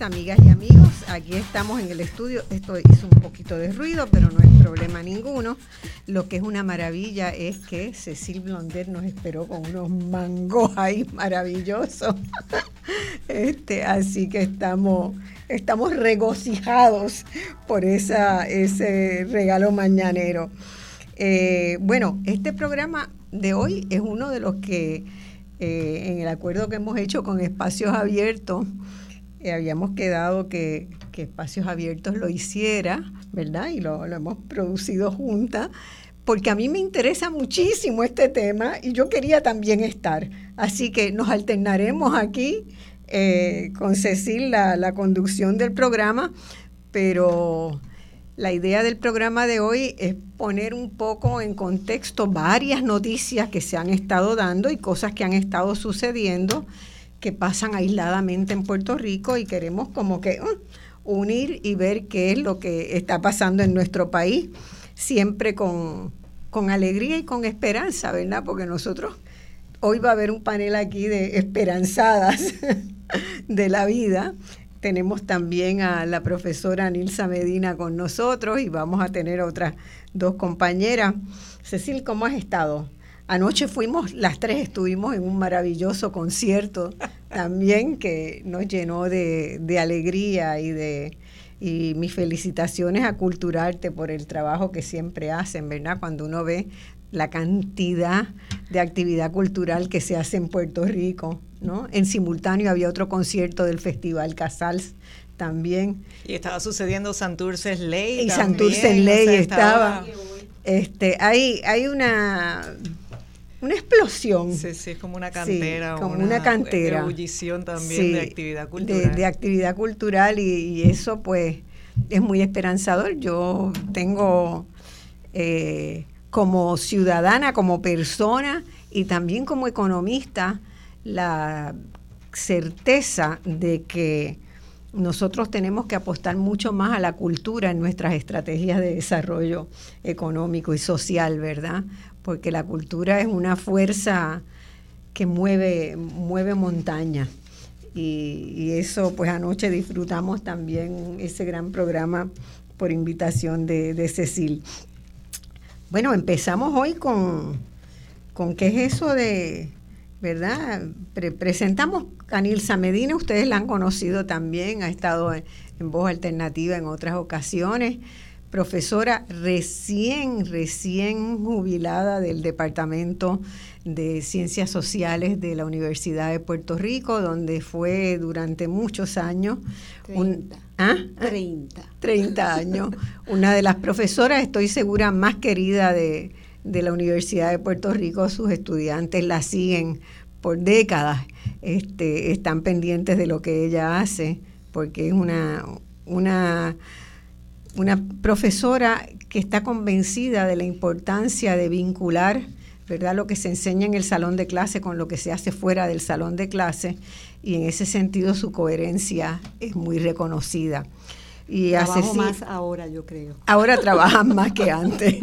Amigas y amigos. Aquí estamos en el estudio. Esto hizo un poquito de ruido, pero no hay problema ninguno. Lo que es una maravilla es que Cecil Blonder nos esperó con unos mangos ahí maravillosos. Este, así que estamos, estamos regocijados por ese regalo mañanero. Eh, bueno, este programa de hoy es uno de los que eh, en el acuerdo que hemos hecho con espacios abiertos, eh, habíamos quedado que, Espacios Abiertos lo hiciera, ¿verdad? Y lo, hemos producido juntas, porque a mí me interesa muchísimo este tema y yo quería también estar. Así que nos alternaremos aquí eh, con Cecil la, la conducción del programa, pero la idea del programa de hoy es poner un poco en contexto varias noticias que se han estado dando y cosas que han estado sucediendo que pasan aisladamente en Puerto Rico y queremos como que uh, unir y ver qué es lo que está pasando en nuestro país, siempre con, con alegría y con esperanza, ¿verdad? Porque nosotros, hoy va a haber un panel aquí de esperanzadas de la vida. Tenemos también a la profesora Nilsa Medina con nosotros y vamos a tener otras dos compañeras. Cecil, ¿cómo has estado? Anoche fuimos, las tres estuvimos en un maravilloso concierto también que nos llenó de, alegría y de y mis felicitaciones a Culturarte por el trabajo que siempre hacen, ¿verdad? Cuando uno ve la cantidad de actividad cultural que se hace en Puerto Rico, ¿no? En simultáneo había otro concierto del Festival Casals también. Y estaba sucediendo Santurce Ley. Y Santurce Ley estaba. Este, hay, hay una una explosión. Sí, sí, es como una cantera. como una, cantera. ebullición también de actividad cultural. De, actividad cultural y, eso pues es muy esperanzador. Yo tengo eh, como ciudadana, como persona y también como economista la certeza de que nosotros tenemos que apostar mucho más a la cultura en nuestras estrategias de desarrollo económico y social, ¿verdad? Porque la cultura es una fuerza que mueve, mueve montaña. Y, eso, pues anoche disfrutamos también ese gran programa por invitación de, Cecil. Bueno, empezamos hoy con, con qué es eso de, ¿verdad? presentamos a Nilsa Medina, ustedes la han conocido también, ha estado en Voz Alternativa en otras ocasiones profesora recién, recién jubilada del Departamento de Ciencias Sociales de la Universidad de Puerto Rico, donde fue durante muchos años. 30. ¿ah? 30. 30 años. Una de las profesoras, estoy segura, más querida de, de la Universidad de Puerto Rico. Sus estudiantes la siguen por décadas. Este, están pendientes de lo que ella hace, porque es una, una una profesora que está convencida de la importancia de vincular ¿verdad? lo que se enseña en el salón de clase con lo que se hace fuera del salón de clase y en ese sentido su coherencia es muy reconocida. Y Trabajo más ahora, yo creo. Ahora trabajan más que antes.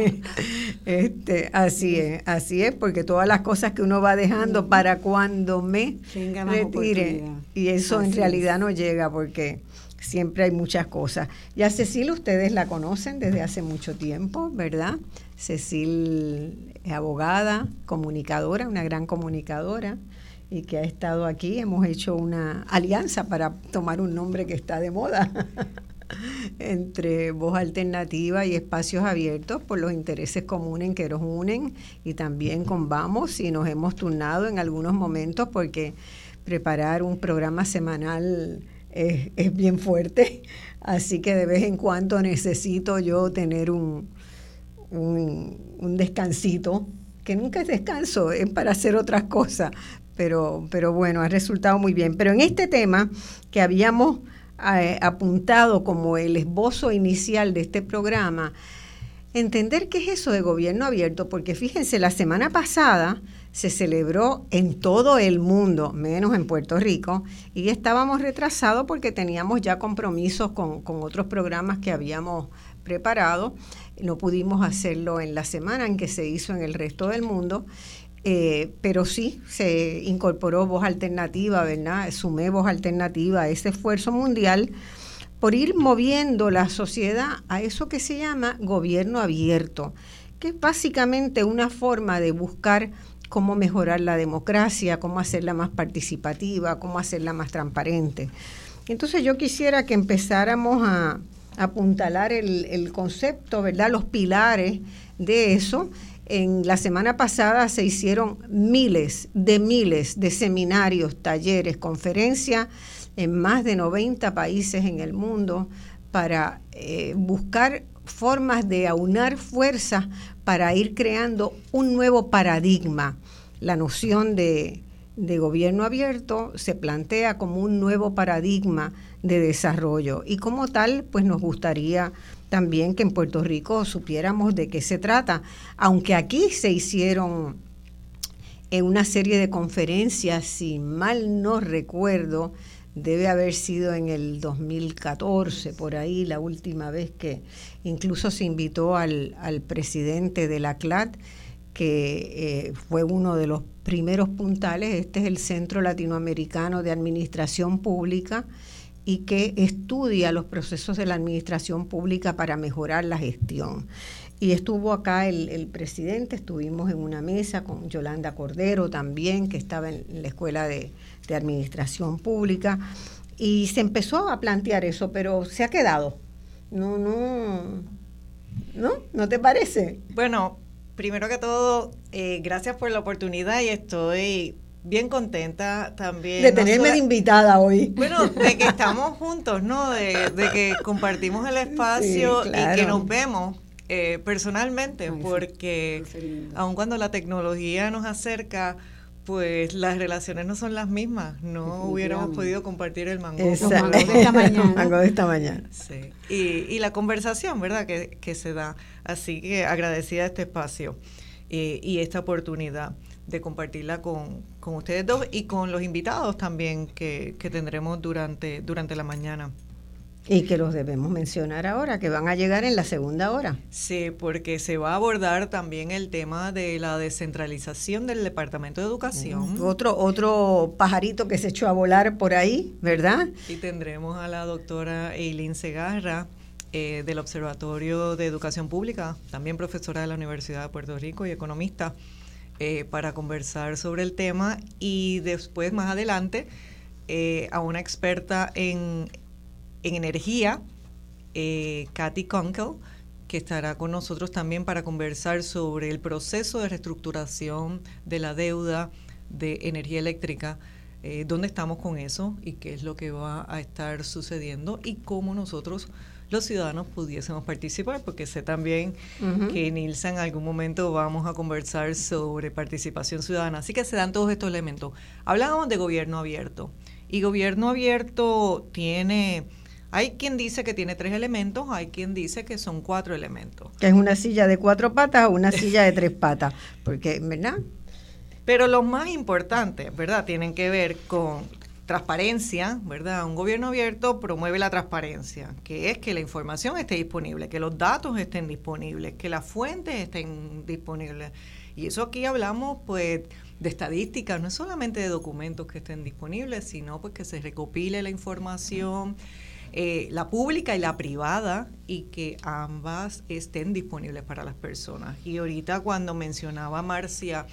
Este, así es, así es, porque todas las cosas que uno va dejando para cuando me retire, y eso en realidad no llega porque siempre hay muchas cosas. Y a Cecil ustedes la conocen desde hace mucho tiempo, ¿verdad? Cecil es abogada, comunicadora, una gran comunicadora y que ha estado aquí. Hemos hecho una alianza para tomar un nombre que está de moda entre voz alternativa y espacios abiertos por los intereses comunes que nos unen y también con Vamos y nos hemos turnado en algunos momentos porque preparar un programa semanal es, bien fuerte, así que de vez en cuando necesito yo tener un, un, descansito, que nunca es descanso, es para hacer otras cosas, pero, pero bueno, ha resultado muy bien. Pero en este tema que habíamos eh, apuntado como el esbozo inicial de este programa, entender qué es eso de gobierno abierto, porque fíjense, la semana pasada se celebró en todo el mundo, menos en Puerto Rico, y estábamos retrasados porque teníamos ya compromisos con, otros programas que habíamos preparado. No pudimos hacerlo en la semana en que se hizo en el resto del mundo. Eh, pero sí se incorporó voz alternativa, ¿verdad? Sumé voz alternativa a ese esfuerzo mundial por ir moviendo la sociedad a eso que se llama gobierno abierto, que es básicamente una forma de buscar cómo mejorar la democracia, cómo hacerla más participativa, cómo hacerla más transparente. Entonces yo quisiera que empezáramos a, apuntalar el, concepto, ¿verdad? Los pilares de eso. En la semana pasada se hicieron miles de miles de seminarios, talleres, conferencias en más de 90 países en el mundo para eh, buscar formas de aunar fuerzas para ir creando un nuevo paradigma. La noción de, gobierno abierto se plantea como un nuevo paradigma de desarrollo y como tal, pues nos gustaría también que en Puerto Rico supiéramos de qué se trata, aunque aquí se hicieron en una serie de conferencias, si mal no recuerdo, debe haber sido en el 2014, por ahí, la última vez que incluso se invitó al, presidente de la CLAT, que eh, fue uno de los primeros puntales. Este es el Centro Latinoamericano de Administración Pública y que estudia los procesos de la administración pública para mejorar la gestión. Y estuvo acá el, presidente, estuvimos en una mesa con Yolanda Cordero también, que estaba en la Escuela de, de Administración Pública, y se empezó a plantear eso, pero se ha quedado. No, no, ¿no? ¿No te parece? Bueno, primero que todo, eh, gracias por la oportunidad y estoy bien contenta también. De tenerme de invitada hoy. Bueno, de que estamos juntos, ¿no? De, que compartimos el espacio y que nos vemos eh, personalmente, porque aun cuando la tecnología nos acerca, pues las relaciones no son las mismas. No hubiéramos podido compartir el mango. de esta mañana. mango de esta mañana. Sí. Y, y la conversación, ¿verdad? Que, que, se da. Así que agradecida este espacio eh, y esta oportunidad de compartirla con, con, ustedes dos y con los invitados también que, que tendremos durante, durante la mañana. Y que los debemos mencionar ahora, que van a llegar en la segunda hora. Sí, porque se va a abordar también el tema de la descentralización del Departamento de Educación. otro, otro pajarito que se echó a volar por ahí, ¿verdad? Y tendremos a la doctora Eileen Segarra, eh, del Observatorio de Educación Pública, también profesora de la Universidad de Puerto Rico y economista, eh, para conversar sobre el tema. Y después, más adelante, eh, a una experta en en energía, eh, Katy Kunkel, que estará con nosotros también para conversar sobre el proceso de reestructuración de la deuda de energía eléctrica, eh, dónde estamos con eso y qué es lo que va a estar sucediendo y cómo nosotros los ciudadanos pudiésemos participar, porque sé también que Nilsa en algún momento vamos a conversar sobre participación ciudadana. Así que se dan todos estos elementos. Hablábamos de gobierno abierto y gobierno abierto tiene hay quien dice que tiene tres elementos, hay quien dice que son cuatro elementos. Que es una silla de cuatro patas o una silla de tres patas, porque, ¿verdad? Pero los más importantes, ¿verdad? Tienen que ver con transparencia, ¿verdad? Un gobierno abierto promueve la transparencia, que es que la información esté disponible, que los datos estén disponibles, que las fuentes estén disponibles. Y eso aquí hablamos, pues, de estadísticas, no es solamente de documentos que estén disponibles, sino pues que se recopile la información. Eh, la pública y la privada, y que ambas estén disponibles para las personas. Y ahorita cuando mencionaba Marcia,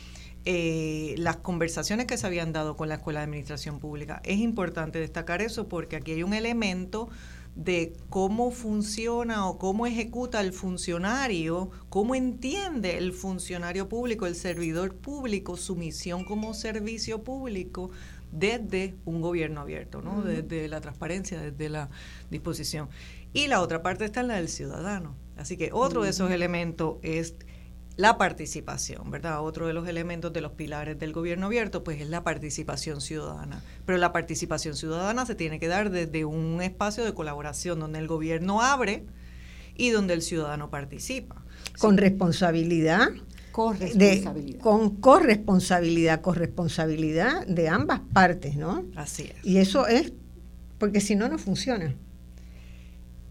eh, las conversaciones que se habían dado con la Escuela de Administración Pública. Es importante destacar eso porque aquí hay un elemento de cómo funciona o cómo ejecuta el funcionario, cómo entiende el funcionario público, el servidor público, su misión como servicio público desde un gobierno abierto, ¿no? Desde la transparencia, desde la disposición. Y la otra parte está en la del ciudadano. Así que otro de esos elementos es la participación, ¿verdad? Otro de los elementos de los pilares del gobierno abierto, pues es la participación ciudadana. Pero la participación ciudadana se tiene que dar desde un espacio de colaboración donde el gobierno abre y donde el ciudadano participa. Con responsabilidad. Corresponsabilidad. con corresponsabilidad, corresponsabilidad de ambas partes, ¿no? Así es. Y eso es, porque si no, no funciona.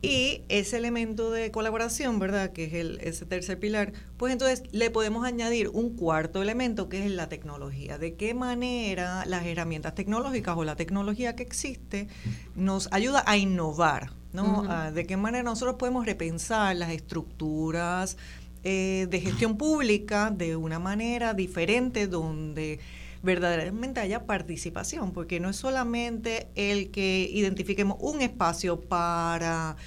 Y ese elemento de colaboración, ¿verdad? Que es el, ese tercer pilar, pues entonces le podemos añadir un cuarto elemento que es la tecnología. ¿De qué manera las herramientas tecnológicas o la tecnología que existe nos ayuda a innovar? ¿no? ¿De qué manera nosotros podemos repensar las estructuras eh, de gestión pública de una manera diferente donde verdaderamente haya participación, porque no es solamente el que identifiquemos un espacio para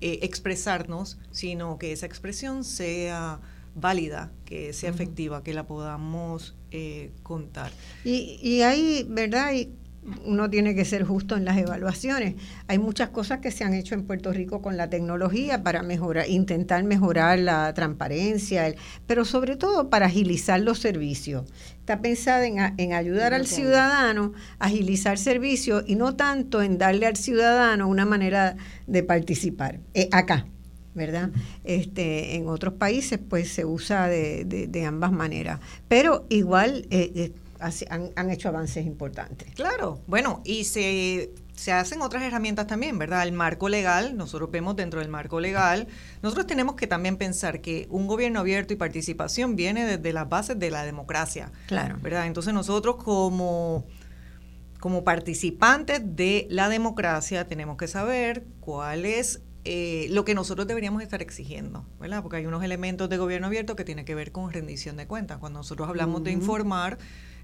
eh, expresarnos, sino que esa expresión sea válida, que sea efectiva, que la podamos eh, contar. Y, y hay, ¿verdad? Y uno tiene que ser justo en las evaluaciones. Hay muchas cosas que se han hecho en Puerto Rico con la tecnología para mejorar, intentar mejorar la transparencia, pero sobre todo para agilizar los servicios. Está pensada en, ayudar al ciudadano a agilizar servicios y no tanto en darle al ciudadano una manera de participar. Eh, acá, ¿verdad? Este, en otros países pues se usa de, ambas maneras. Pero igual... Eh, han, hecho avances importantes. Claro, bueno, y se, se hacen otras herramientas también, ¿verdad? El marco legal, nosotros vemos dentro del marco legal, nosotros tenemos que también pensar que un gobierno abierto y participación viene desde las bases de la democracia. Claro. ¿Verdad? Entonces nosotros como como participantes de la democracia tenemos que saber cuál es eh, lo que nosotros deberíamos estar exigiendo, ¿verdad? Porque hay unos elementos de gobierno abierto que tienen que ver con rendición de cuentas. Cuando nosotros hablamos de informar,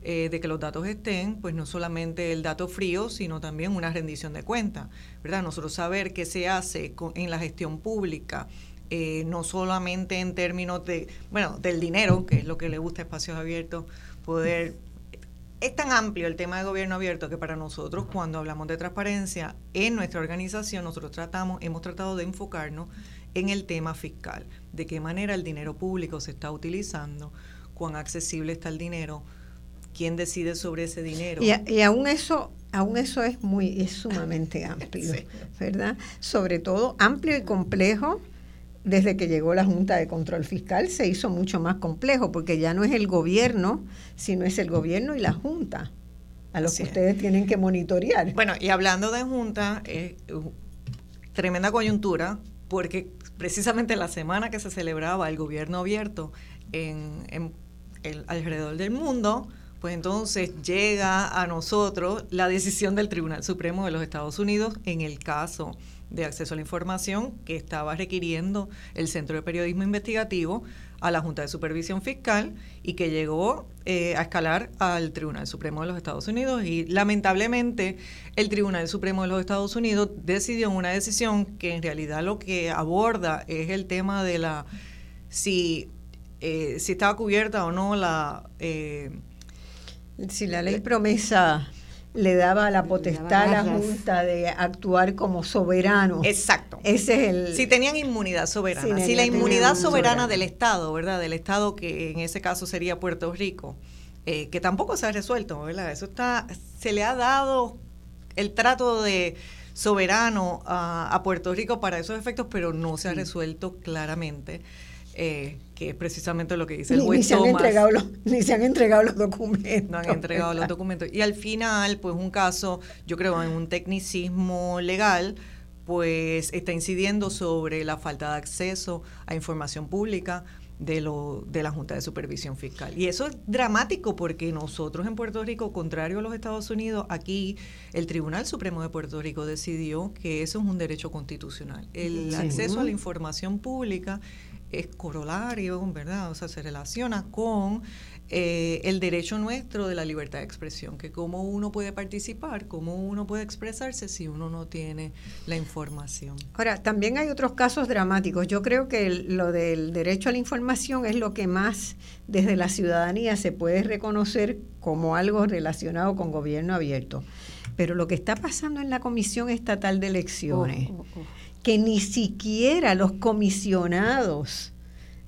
eh, de que los datos estén, pues no solamente el dato frío, sino también una rendición de cuentas, ¿verdad? Nosotros saber qué se hace en la gestión pública, eh, no solamente en términos de, bueno, del dinero, que es lo que le gusta a espacios abiertos, poder... Es tan amplio el tema de gobierno abierto que para nosotros cuando hablamos de transparencia en nuestra organización nosotros tratamos, hemos tratado de enfocarnos en el tema fiscal, de qué manera el dinero público se está utilizando, cuán accesible está el dinero, quién decide sobre ese dinero. Y, aún eso, aún eso es muy, es sumamente amplio, ¿verdad? Sobre todo amplio y complejo. Desde que llegó la Junta de Control Fiscal se hizo mucho más complejo porque ya no es el gobierno, sino es el gobierno y la Junta a los que ustedes tienen que monitorear. Bueno, y hablando de Junta, tremenda coyuntura porque precisamente la semana que se celebraba el gobierno abierto en, el, alrededor del mundo, pues entonces llega a nosotros la decisión del Tribunal Supremo de los Estados Unidos en el caso de acceso a la información que estaba requiriendo el Centro de Periodismo Investigativo a la Junta de Supervisión Fiscal y que llegó eh, a escalar al Tribunal Supremo de los Estados Unidos. Y lamentablemente el Tribunal Supremo de los Estados Unidos decidió una decisión que en realidad lo que aborda es el tema de la si eh, si estaba cubierta o no la eh, si la ley promesa le daba la potestad a la Junta de actuar como soberano. Exacto. Ese es el. Si tenían inmunidad soberana. si la inmunidad soberana del Estado, ¿verdad? Del Estado que en ese caso sería Puerto Rico, eh, que tampoco se ha resuelto, ¿verdad? Eso está. Se le ha dado el trato de soberano a, Puerto Rico para esos efectos, pero no se ha resuelto claramente. Eh, que es precisamente lo que dice el juez ni se Han entregado los, ni se han entregado los documentos. No han entregado los documentos. Y al final, pues un caso, yo creo, en un tecnicismo legal, pues está incidiendo sobre la falta de acceso a información pública de, lo, de la Junta de Supervisión Fiscal. Y eso es dramático porque nosotros en Puerto Rico, contrario a los Estados Unidos, aquí el Tribunal Supremo de Puerto Rico decidió que eso es un derecho constitucional. El acceso a la información pública es corolario, ¿verdad? O sea, se relaciona con eh, el derecho nuestro de la libertad de expresión, que cómo uno puede participar, cómo uno puede expresarse si uno no tiene la información. Ahora, también hay otros casos dramáticos. Yo creo que lo del derecho a la información es lo que más desde la ciudadanía se puede reconocer como algo relacionado con gobierno abierto. Pero lo que está pasando en la Comisión Estatal de Elecciones... Oh, oh, oh que ni siquiera los comisionados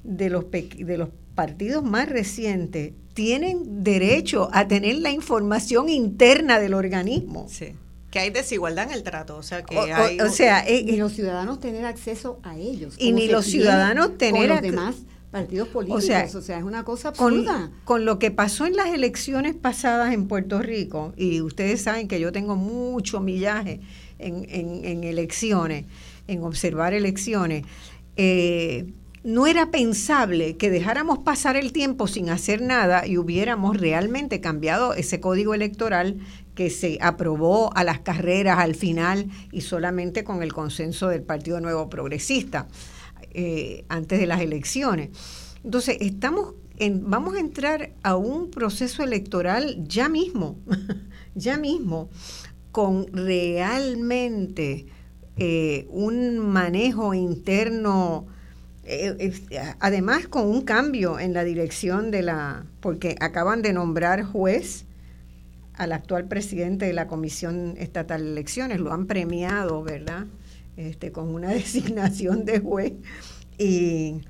de los, de los partidos más recientes tienen derecho a tener la información interna del organismo. Sí. Que hay desigualdad en el trato, o sea que O- hay o sea, eh, y los ciudadanos tener acceso a ellos. Y ni los ciudadanos tener con los demás partidos políticos. O sea, sea, es una cosa con, absurda. con lo que pasó en las elecciones pasadas en Puerto Rico, y ustedes saben que yo tengo mucho millaje en, en- en elecciones, en observar elecciones, eh, no era pensable que dejáramos pasar el tiempo sin hacer nada y hubiéramos realmente cambiado ese código electoral que se aprobó a las carreras al final y solamente con el consenso del Partido Nuevo Progresista eh, antes de las elecciones. Entonces, estamos en, vamos a entrar a un proceso electoral ya mismo, ya mismo, con realmente eh, un manejo interno, eh, además con un cambio en la dirección de la, porque acaban de nombrar juez al actual presidente de la Comisión Estatal de Elecciones, lo han premiado, ¿verdad? Este, con una designación de juez y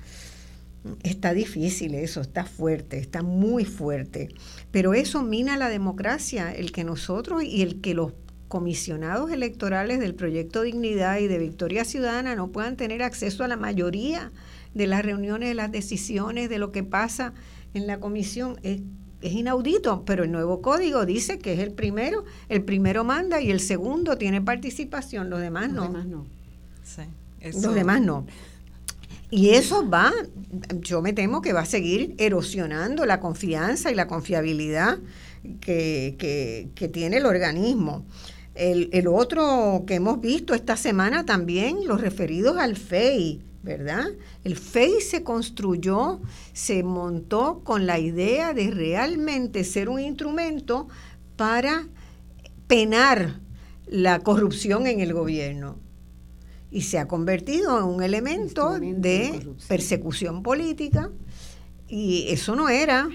está difícil eso, está fuerte, está muy fuerte, pero eso mina la democracia, el que nosotros y el que los comisionados electorales del proyecto Dignidad y de Victoria Ciudadana no puedan tener acceso a la mayoría de las reuniones, de las decisiones, de lo que pasa en la comisión, es, es inaudito, pero el nuevo código dice que es el primero, el primero manda y el segundo tiene participación, los demás no. Los demás no. Sí, Los eso- demás no. Y eso va, yo me temo que va a seguir erosionando la confianza y la confiabilidad que, que- que tiene el organismo. El, el otro que hemos visto esta semana también, los referidos al FEI, ¿verdad? El FEI se construyó, se montó con la idea de realmente ser un instrumento para penar la corrupción en el gobierno. Y se ha convertido en un elemento de persecución política. Y eso no era,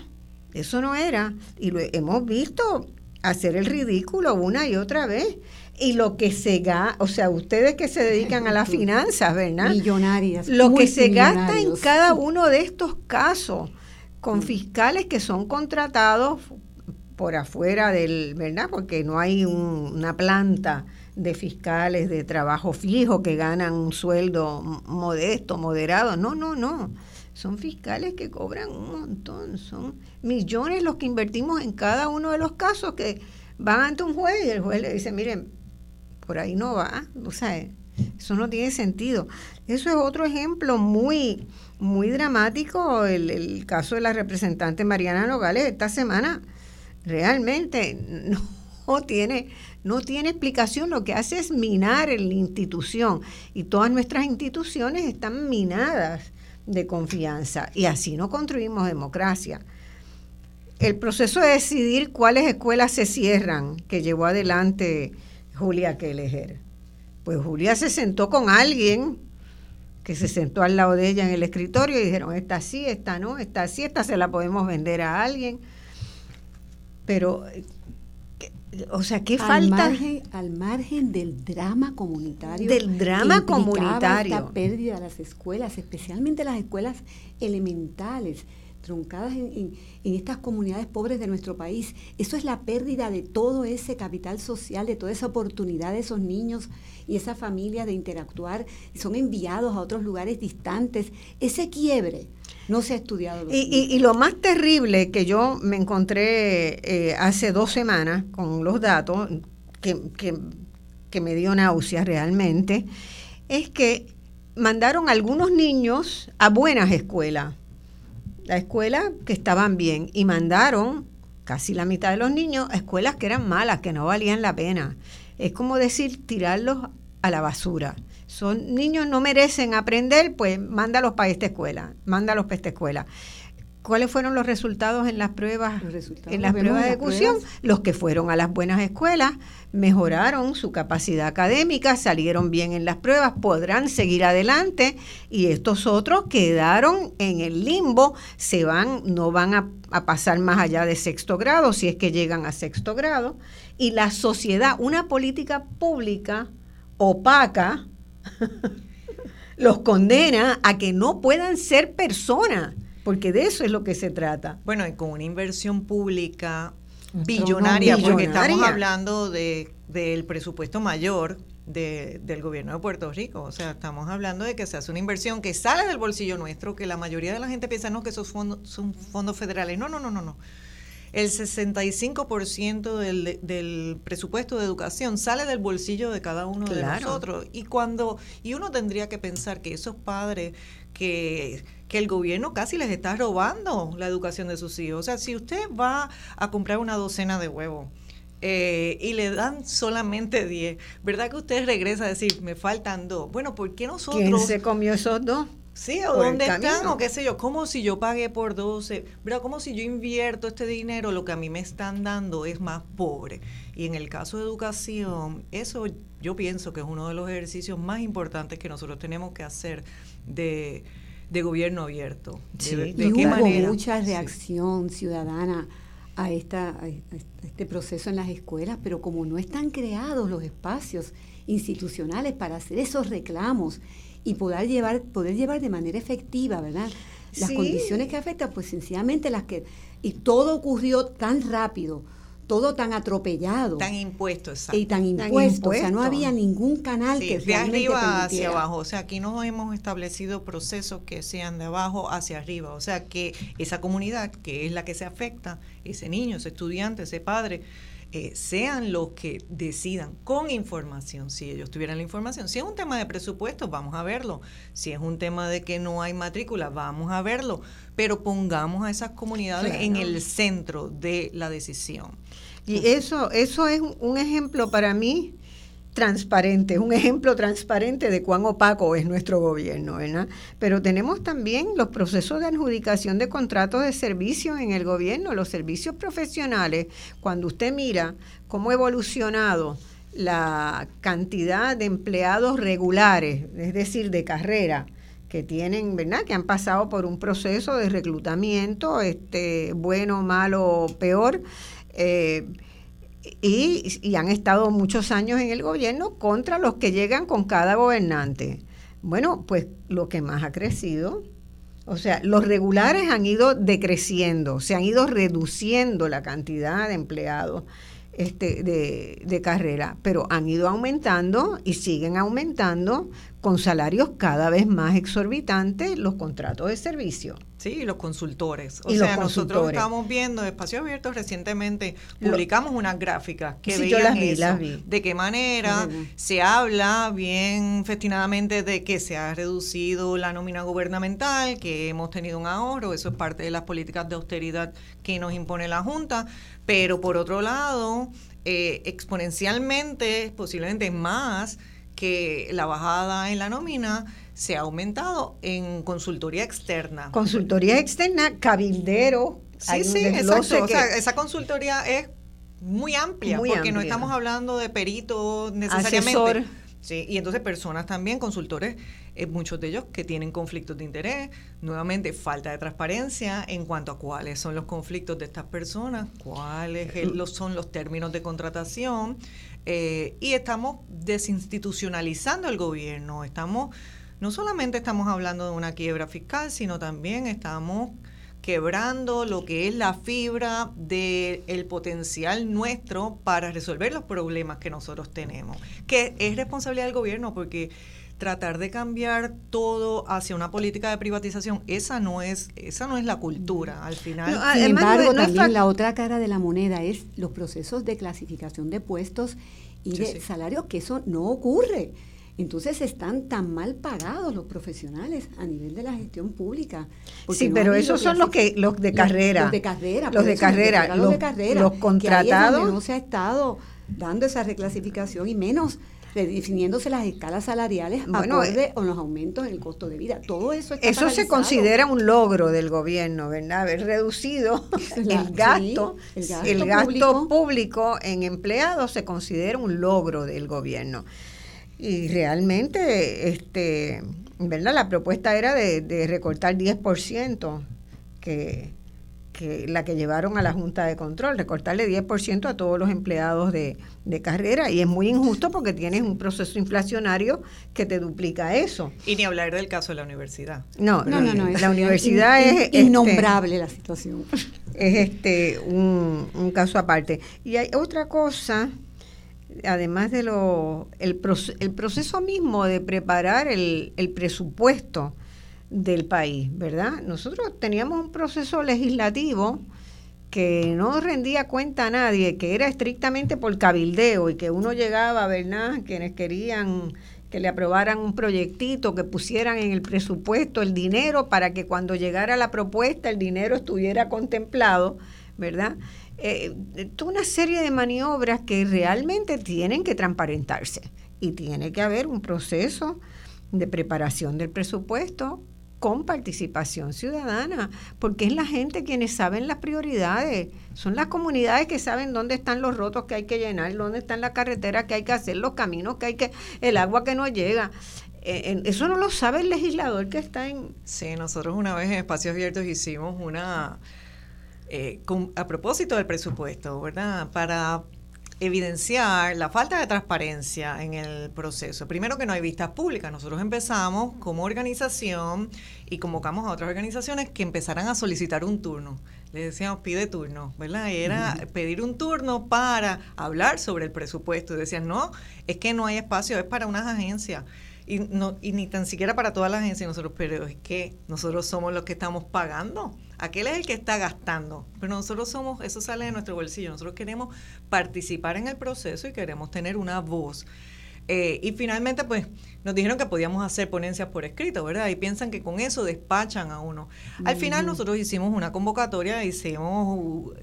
eso no era. Y lo hemos visto hacer el ridículo una y otra vez y lo que se gasta, o sea, ustedes que se dedican a las finanzas, ¿verdad? Millonarias. Lo que se gasta en cada uno de estos casos con fiscales que son contratados por afuera del, ¿verdad? Porque no hay un- una planta de fiscales de trabajo fijo que ganan un sueldo modesto, moderado. No, no, no. Son fiscales que cobran un montón. Son millones los que invertimos en cada uno de los casos que van ante un juez y el juez le dice, miren, por ahí no va. O sea, eso no tiene sentido. Eso es otro ejemplo muy, muy dramático, el, el caso de la representante Mariana Nogales esta semana. Realmente no tiene, no tiene explicación. Lo que hace es minar en la institución. Y todas nuestras instituciones están minadas de confianza. Y así no construimos democracia. El proceso de decidir cuáles escuelas se cierran, que llevó adelante Julia Kelleher. Pues Julia se sentó con alguien que se sentó al lado de ella en el escritorio y dijeron, esta sí, esta no, esta sí, esta se la podemos vender a alguien. Pero, eh, ¿qué- o sea, ¿qué al falta? Margen, al margen del drama comunitario. Del drama comunitario. Esta pérdida de las escuelas, especialmente las escuelas elementales, truncadas en, estas comunidades pobres de nuestro país. Eso es la pérdida de todo ese capital social, de toda esa oportunidad de esos niños y esa familia de interactuar. Son enviados a otros lugares distantes. Ese quiebre no se ha estudiado. y- y lo más terrible que yo me encontré eh, hace dos semanas con los datos, que, que- que me dio náuseas realmente, es que mandaron algunos niños a buenas escuelas, la escuela que estaban bien, y mandaron casi la mitad de los niños a escuelas que eran malas, que no valían la pena. Es como decir, tirarlos a la basura. Son niños no merecen aprender, pues mándalos para esta escuela, mándalos para esta escuela. ¿Cuáles fueron los resultados en las pruebas, en las pruebas de ejecución? pruebas. Los que fueron a las buenas escuelas mejoraron su capacidad académica, salieron bien en las pruebas, podrán seguir adelante y estos otros quedaron en el limbo, se van, no van a, a pasar más allá de sexto grado, si es que llegan a sexto grado, y la sociedad, una política pública opaca, los condena a que no puedan ser personas porque de eso es lo que se trata. Bueno, y con una inversión pública billonaria, porque estamos hablando de, del presupuesto mayor del gobierno de Puerto Rico. O sea, estamos hablando de que se hace una inversión que sale del bolsillo nuestro, que la mayoría de la gente piensa, no, que esos fondos son fondos federales. No, no, no, no, no. El 65% del, del presupuesto de educación sale del bolsillo de cada uno de nosotros. Y cuando y uno tendría que pensar que esos padres que, que el gobierno casi les está robando la educación de sus hijos. O sea, si usted va a comprar una docena de huevos, eh, y le dan solamente 10, ¿verdad que usted regresa a decir, me faltan dos? Bueno, ¿por qué nosotros... ¿Quién se comió esos dos? Sí, o dónde están, o qué sé yo, como si yo pagué por 12, ¿verdad? Como si yo invierto este dinero, lo que a mí me están dando es más pobre. Y en el caso de educación, eso yo pienso que es uno de los ejercicios más importantes que nosotros tenemos que hacer de, gobierno abierto. Sí, y hubo mucha reacción ciudadana a, esta, este proceso en las escuelas, pero como no están creados los espacios institucionales para hacer esos reclamos y poder llevar, poder llevar de manera efectiva, ¿verdad? Las condiciones que afectan, pues sencillamente las que... Y todo ocurrió tan rápido, todo tan atropellado. Tan impuesto, exacto. Y tan impuesto, o sea, no había ningún canal que de arriba hacia abajo, o sea, aquí no hemos establecido procesos que sean de abajo hacia arriba, o sea, que esa comunidad que es la que se afecta, ese niño, ese estudiante, ese padre, eh, sean los que decidan con información, si ellos tuvieran la información. Si es un tema de presupuesto, vamos a verlo. Si es un tema de que no hay matrícula, vamos a verlo. Pero pongamos a esas comunidades en el centro de la decisión. Y eso, eso es un ejemplo para mí transparente, un ejemplo transparente de cuán opaco es nuestro gobierno, ¿verdad? Pero tenemos también los procesos de adjudicación de contratos de servicios en el gobierno, los servicios profesionales. Cuando usted mira cómo ha evolucionado la cantidad de empleados regulares, es decir, de carrera, que tienen, ¿verdad? Que han pasado por un proceso de reclutamiento, este, bueno, malo, peor. Eh, y, han estado muchos años en el gobierno contra los que llegan con cada gobernante. Bueno, pues lo que más ha crecido, o sea, los regulares han ido decreciendo, se han ido reduciendo la cantidad de empleados este, de, de carrera, pero han ido aumentando y siguen aumentando con salarios cada vez más exorbitantes los contratos de servicio. Sí, los consultores. O sea, nosotros estamos viendo Espacios Abiertos. Recientemente, publicamos unas gráficas que veían eso, de qué manera se habla bien festinadamente de que se ha reducido la nómina gubernamental, que hemos tenido un ahorro, eso es parte de las políticas de austeridad que nos impone la Junta, pero por otro lado, eh, exponencialmente, posiblemente más, que la bajada en la nómina se ha aumentado en consultoría externa. Consultoría externa, cabildero. Sí, sí, exacto. O sea, esa consultoría es muy amplia, porque no estamos hablando de peritos necesariamente. Sí, y entonces personas también, consultores, eh, muchos de ellos que tienen conflictos de interés, nuevamente falta de transparencia en cuanto a cuáles son los conflictos de estas personas, cuáles son los términos de contratación, eh, y estamos desinstitucionalizando el gobierno, estamos, no solamente estamos hablando de una quiebra fiscal, sino también estamos quebrando lo que es la fibra del potencial nuestro para resolver los problemas que nosotros tenemos, que es responsabilidad del gobierno porque tratar de cambiar todo hacia una política de privatización, esa no es, esa no es la cultura al final. Sin embargo, también la otra cara de la moneda es los procesos de clasificación de puestos y de salarios, que eso no ocurre. Entonces están tan mal pagados los profesionales a nivel de la gestión pública. Sí, pero esos son los que los de carrera. Los, de carrera. Los de carrera. Los, de carrera. Los contratados. no se ha estado dando esa reclasificación y menos redefiniéndose las escalas salariales bueno, acorde con los aumentos en el costo de vida. Todo eso Eso se considera un logro del gobierno, ¿verdad? Haber reducido el, gasto, el gasto, público. en empleados se considera un logro del gobierno. Y realmente, este, ¿verdad? La propuesta era de, de recortar 10%, que que la que llevaron a la Junta de Control, recortarle 10% a todos los empleados de, de, carrera. Y es muy injusto porque tienes un proceso inflacionario que te duplica eso. Y ni hablar del caso de la universidad. No, no, no. no la universidad es... Este, innombrable la situación. Es este un, un caso aparte. Y hay otra cosa además de lo, el, el proceso mismo de preparar el, el, presupuesto del país, ¿verdad? Nosotros teníamos un proceso legislativo que no rendía cuenta a nadie, que era estrictamente por cabildeo y que uno llegaba, ¿verdad? Quienes querían que le aprobaran un proyectito, que pusieran en el presupuesto el dinero para que cuando llegara la propuesta el dinero estuviera contemplado, ¿verdad? Eh, una serie de maniobras que realmente tienen que transparentarse y tiene que haber un proceso de preparación del presupuesto con participación ciudadana, porque es la gente quienes saben las prioridades, son las comunidades que saben dónde están los rotos que hay que llenar, dónde están las carreteras que hay que hacer, los caminos que hay que, el agua que no llega. Eh, eso no lo sabe el legislador que está en... Sí, nosotros una vez en Espacios Abiertos hicimos una... Eh, a propósito del presupuesto, ¿verdad? Para evidenciar la falta de transparencia en el proceso. Primero que no hay vistas públicas. Nosotros empezamos como organización y convocamos a otras organizaciones que empezaran a solicitar un turno. Le decíamos, pide turno, ¿verdad? era pedir un turno para hablar sobre el presupuesto. Y decían, no, es que no hay espacio, es para unas agencias. Y, no, y ni tan siquiera para todas las agencias nosotros, pero es que nosotros somos los que estamos pagando Aquel es el que está gastando, pero nosotros somos, eso sale de nuestro bolsillo, nosotros queremos participar en el proceso y queremos tener una voz. Eh, y finalmente, pues, nos dijeron que podíamos hacer ponencias por escrito, ¿verdad? Y piensan que con eso despachan a uno. Al final nosotros hicimos una convocatoria, hicimos uh,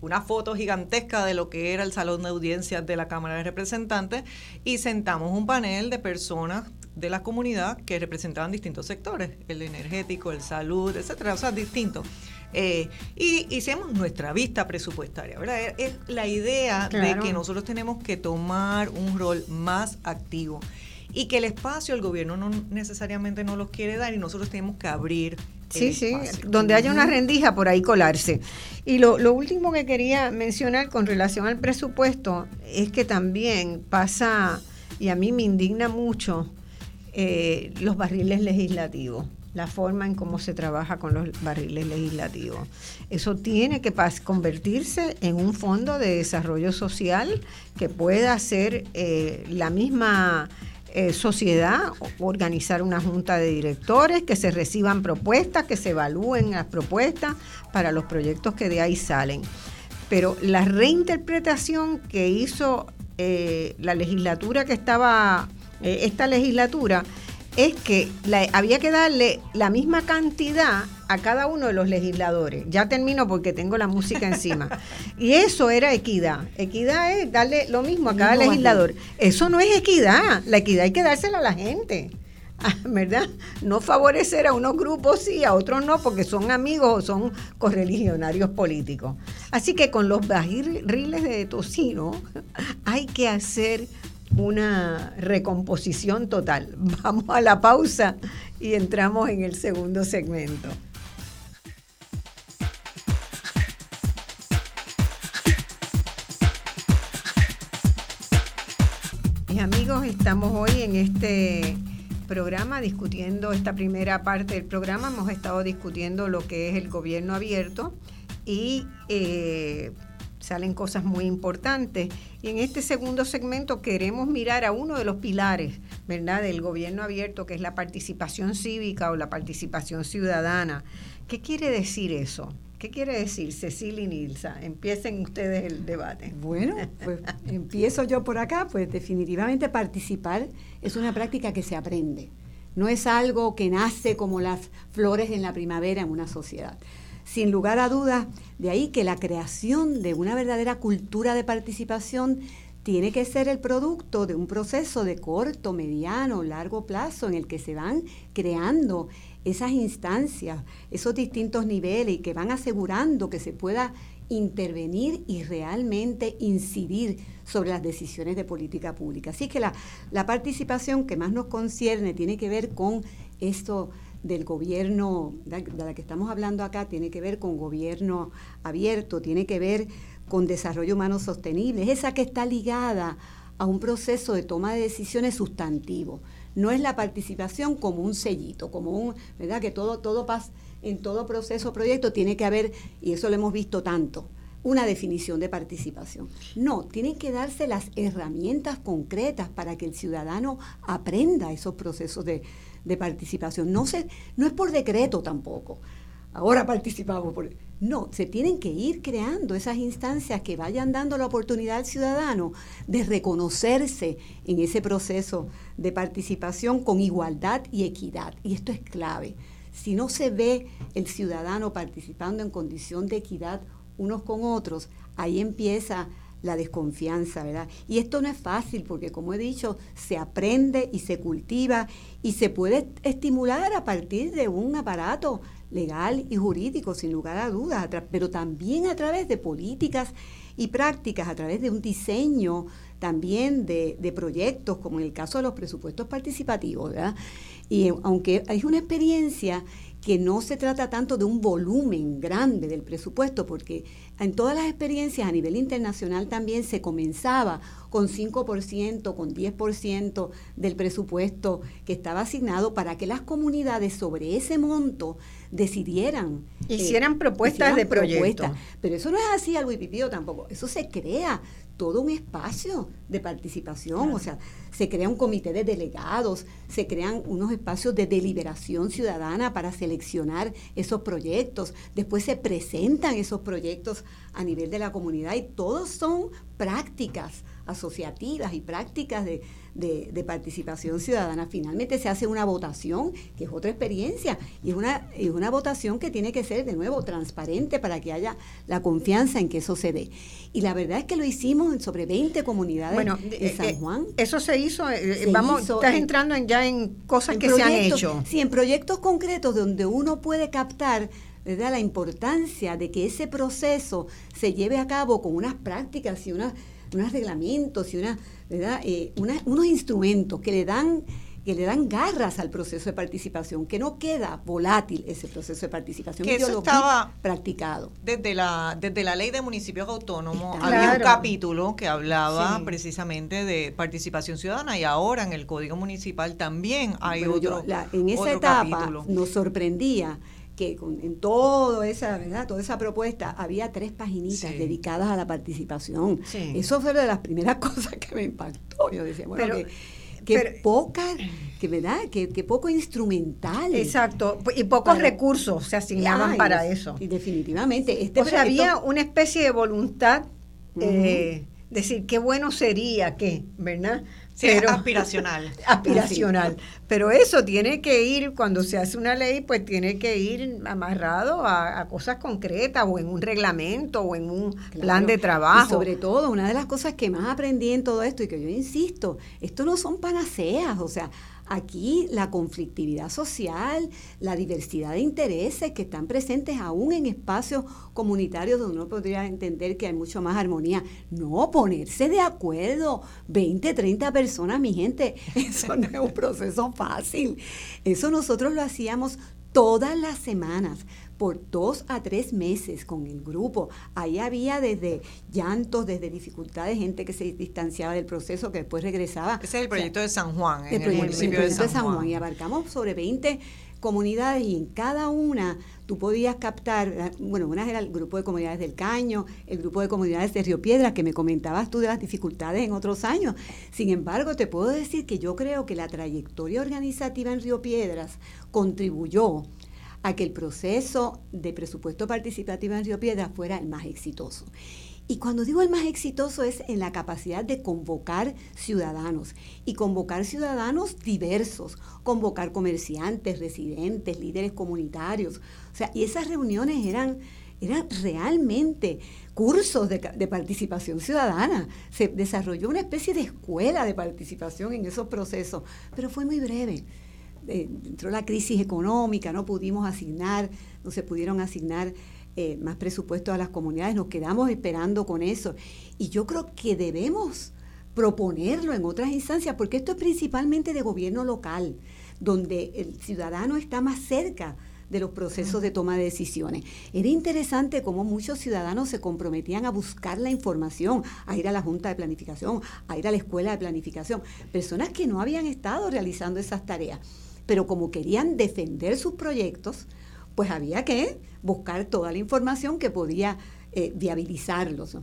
una foto gigantesca de lo que era el salón de audiencias de la Cámara de Representantes y sentamos un panel de personas de la comunidad que representaban distintos sectores, el energético, el salud, etcétera, o sea, distintos. Eh, y hicimos nuestra vista presupuestaria, ¿verdad? Es la idea de que nosotros tenemos que tomar un rol más activo y que el espacio el gobierno no necesariamente no los quiere dar y nosotros tenemos que abrir. Sí, sí, donde haya una rendija por ahí colarse. Y lo, lo último que quería mencionar con relación al presupuesto es que también pasa, y a mí me indigna mucho, eh, los barriles legislativos, la forma en cómo se trabaja con los barriles legislativos. Eso tiene que convertirse en un fondo de desarrollo social que pueda ser eh, la misma eh, sociedad, organizar una junta de directores, que se reciban propuestas, que se evalúen las propuestas para los proyectos que de ahí salen. Pero la reinterpretación que hizo la legislatura que estaba eh, esta legislatura es que había que darle la misma cantidad a cada uno de los legisladores. Ya termino porque tengo la música encima. Y eso era equidad. Equidad es darle lo mismo a cada legislador. Eso no es equidad. La equidad hay que dársela a la gente. ¿Verdad? No favorecer a unos grupos y a otros no, porque son amigos o son correligionarios políticos. Así que con los barriles de tocino hay que hacer una recomposición total. Vamos a la pausa y entramos en el segundo segmento. Mis amigos, estamos hoy en este programa discutiendo esta primera parte del programa. Hemos estado discutiendo lo que es el gobierno abierto y eh, salen cosas muy importantes. Y en este segundo segmento queremos mirar a uno de los pilares, ¿verdad?, del gobierno abierto, que es la participación cívica o la participación ciudadana. ¿Qué quiere decir eso? ¿Qué quiere decir, Cecilia y Nilsa? Empiecen ustedes el debate. Bueno, pues empiezo yo por acá, pues definitivamente participar es una práctica que se aprende. No es algo que nace como las flores en la primavera en una sociedad sin lugar a dudas, de ahí que la creación de una verdadera cultura de participación tiene que ser el producto de un proceso de corto, mediano, largo plazo en el que se van creando esas instancias, esos distintos niveles y que van asegurando que se pueda intervenir y realmente incidir sobre las decisiones de política pública. Así que la, la participación que más nos concierne tiene que ver con esto del gobierno, de la que estamos hablando acá, tiene que ver con gobierno abierto, tiene que ver con desarrollo humano sostenible, es esa que está ligada a un proceso de toma de decisiones sustantivo. No es la participación como un sellito, como un, ¿verdad? Que todo, todo pasa, en todo proceso proyecto tiene que haber, y eso lo hemos visto tanto, una definición de participación. No, tienen que darse las herramientas concretas para que el ciudadano aprenda esos procesos de, de participación. No, se, no es por decreto tampoco. Ahora participamos por... No, se tienen que ir creando esas instancias que vayan dando la oportunidad al ciudadano de reconocerse en ese proceso de participación con igualdad y equidad. Y esto es clave. Si no se ve el ciudadano participando en condición de equidad unos con otros, ahí empieza la desconfianza, ¿verdad? Y esto no es fácil porque, como he dicho, se aprende y se cultiva y se puede estimular a partir de un aparato legal y jurídico, sin lugar a dudas, pero también a través de políticas y prácticas, a través de un diseño también de, proyectos, como en el caso de los presupuestos participativos, ¿verdad? Y aunque hay una experiencia que no se trata tanto de un volumen grande del presupuesto, porque en todas las experiencias a nivel internacional también se comenzaba con 5%, con 10% del presupuesto que estaba asignado para que las comunidades sobre ese monto decidieran. Eh, hicieran propuestas de proyectos. Pero eso no es así al Wipipío tampoco. Eso se crea todo un espacio de participación, o sea, se crea un comité de delegados, se crean unos espacios de deliberación ciudadana para seleccionar esos proyectos, después se presentan esos proyectos a nivel de la comunidad y todos son prácticas asociativas y prácticas de, de, participación ciudadana. Finalmente se hace una votación, que es otra experiencia, y es una, es una votación que tiene que ser de nuevo transparente para que haya la confianza en que eso se dé. Y la verdad es que lo hicimos en sobre 20 comunidades bueno, de San eh, Juan. eso se hizo, eh, vamos, estás entrando en, ya en cosas que se han hecho. Sí, en proyectos concretos donde uno puede captar ¿verdad? la importancia de que ese proceso se lleve a cabo con unas prácticas y unas, unos reglamentos y una, ¿verdad? Eh, unos instrumentos que le dan que le dan garras al proceso de participación, que no queda volátil ese proceso de participación. Que eso estaba practicado. Desde la, desde la ley de municipios autónomos había un capítulo que hablaba precisamente de participación ciudadana y ahora en el Código Municipal también hay otro. en esa etapa nos sorprendía que en todo esa, ¿verdad? toda esa propuesta había tres paginitas dedicadas a la participación. Eso fue una de las primeras cosas que me impactó. Yo decía, bueno, que que poca, que verdad, que, poco instrumental. Exacto, y pocos recursos se asignaban para eso. Y definitivamente. Este o sea, había una especie de voluntad, eh, decir, qué bueno sería que, ¿verdad? Pero, aspiracional. aspiracional. Pero eso tiene que ir, cuando se hace una ley, pues tiene que ir amarrado a, cosas concretas o en un reglamento o en un plan de trabajo. Y sobre todo, una de las cosas que más aprendí en todo esto y que yo insisto, esto no son panaceas, o sea, Aquí la conflictividad social, la diversidad de intereses que están presentes aún en espacios comunitarios donde uno podría entender que hay mucho más armonía. No, ponerse de acuerdo, 20, 30 personas, mi gente, eso no es un proceso fácil. Eso nosotros lo hacíamos todas las semanas por dos a tres meses con el grupo. Ahí había desde llantos, desde dificultades, gente que se distanciaba del proceso, que después regresaba. Ese es el proyecto de San Juan, en el, municipio de San, Juan. Y abarcamos sobre 20 comunidades y en cada una tú podías captar, bueno, una era el grupo de comunidades del Caño, el grupo de comunidades de Río Piedras, que me comentabas tú de las dificultades en otros años. Sin embargo, te puedo decir que yo creo que la trayectoria organizativa en Río Piedras contribuyó a que el proceso de presupuesto participativo en Río Piedra fuera el más exitoso. Y cuando digo el más exitoso es en la capacidad de convocar ciudadanos y convocar ciudadanos diversos, convocar comerciantes, residentes, líderes comunitarios. O sea, y esas reuniones eran, eran realmente cursos de, de, participación ciudadana. Se desarrolló una especie de escuela de participación en esos procesos, pero fue muy breve eh, entró la crisis económica, no pudimos asignar, no se pudieron asignar eh, más presupuestos a las comunidades, nos quedamos esperando con eso. Y yo creo que debemos proponerlo en otras instancias, porque esto es principalmente de gobierno local. donde el ciudadano está más cerca de los procesos de toma de decisiones. Era interesante cómo muchos ciudadanos se comprometían a buscar la información, a ir a la Junta de Planificación, a ir a la Escuela de Planificación, personas que no habían estado realizando esas tareas, pero como querían defender sus proyectos, pues había que buscar toda la información que podía eh, viabilizarlos.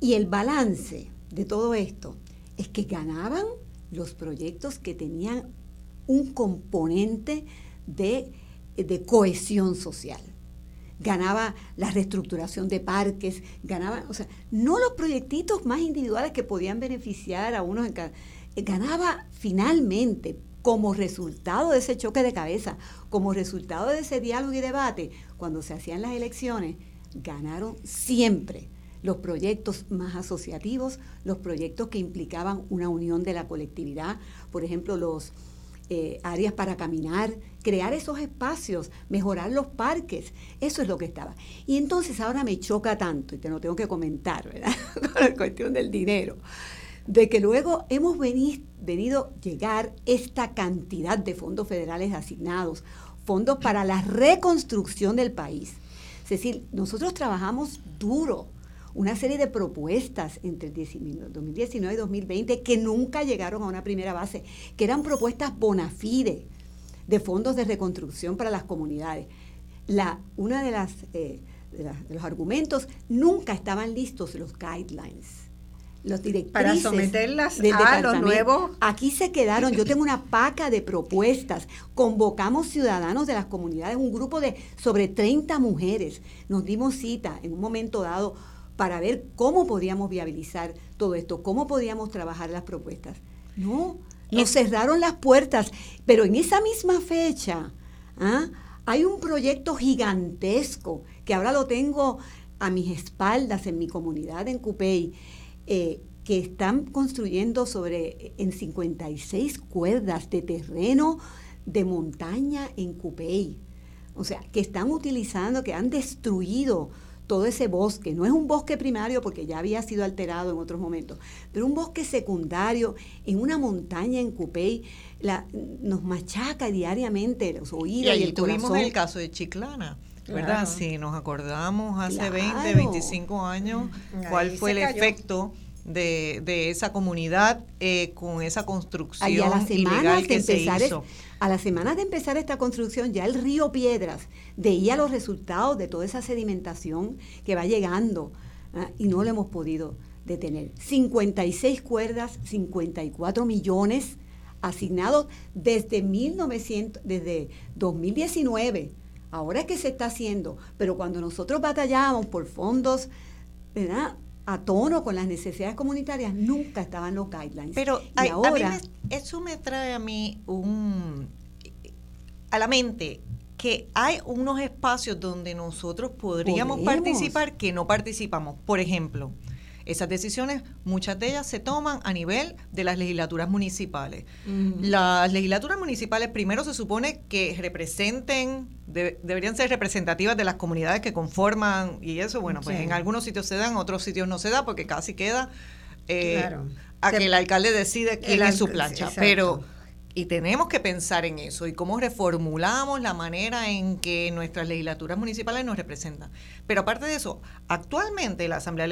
Y el balance de todo esto es que ganaban los proyectos que tenían un componente de de cohesión social. Ganaba la reestructuración de parques, ganaba, o sea, no los proyectitos más individuales que podían beneficiar a unos, ganaba finalmente como resultado de ese choque de cabeza, como resultado de ese diálogo y debate, cuando se hacían las elecciones, ganaron siempre los proyectos más asociativos, los proyectos que implicaban una unión de la colectividad, por ejemplo, los eh, áreas para caminar, crear esos espacios, mejorar los parques. Eso es lo que estaba. Y entonces ahora me choca tanto, y te lo tengo que comentar, ¿verdad? Con la cuestión del dinero, de que luego hemos venido, venido llegar esta cantidad de fondos federales asignados, fondos para la reconstrucción del país. Es decir, nosotros trabajamos duro una serie de propuestas entre 2019 y 2020 que nunca llegaron a una primera base, que eran propuestas bona fide de fondos de reconstrucción para las comunidades. Una de las, eh, de, los argumentos, nunca estaban listos los guidelines los directrices para someterlas a los nuevos. Aquí se quedaron, yo tengo una paca de propuestas. Convocamos ciudadanos de las comunidades, un grupo de sobre 30 mujeres. Nos dimos cita en un momento dado para ver cómo podíamos viabilizar todo esto, cómo podíamos trabajar las propuestas. No, nos cerraron las puertas, pero en esa misma fecha ¿ah? hay un proyecto gigantesco que ahora lo tengo a mis espaldas en mi comunidad en Cupey, eh, que están construyendo sobre en 56 cuerdas de terreno de montaña en Cupey. O sea, que están utilizando, que han destruido todo ese bosque, no es un bosque primario porque ya había sido alterado en otros momentos, pero un bosque secundario en una montaña en Cupey la, nos machaca diariamente los oídos y, y el tuvimos el caso de Chiclana. ¿Verdad? Si nos acordamos hace 20, 25 años, cuál fue el efecto de, de esa comunidad eh, con esa construcción ilegal que se hizo. a las semanas de empezar esta construcción, ya el río Piedras veía los resultados de toda esa sedimentación que va llegando ¿ah? y no lo hemos podido detener. 56 cuerdas, 54 millones asignados desde 1900, desde 2019. Ahora es que se está haciendo, pero cuando nosotros batallábamos por fondos, ¿verdad? a tono con las necesidades comunitarias, nunca estaban los guidelines. Pero ahora, eso me trae a mí un a la mente que hay unos espacios donde nosotros podríamos participar que no participamos. Por ejemplo, esas decisiones, muchas de ellas se toman a nivel de las legislaturas municipales. Las legislaturas municipales primero se supone que representen, deberían ser representativas de las comunidades que conforman y eso, bueno, pues en algunos sitios se dan, en otros sitios no se da porque casi queda eh, a que el alcalde decide quién es su plancha. Pero y tenemos que pensar en eso y cómo reformulamos la manera en que nuestras legislaturas municipales nos representan. Pero aparte de eso, actualmente la Asamblea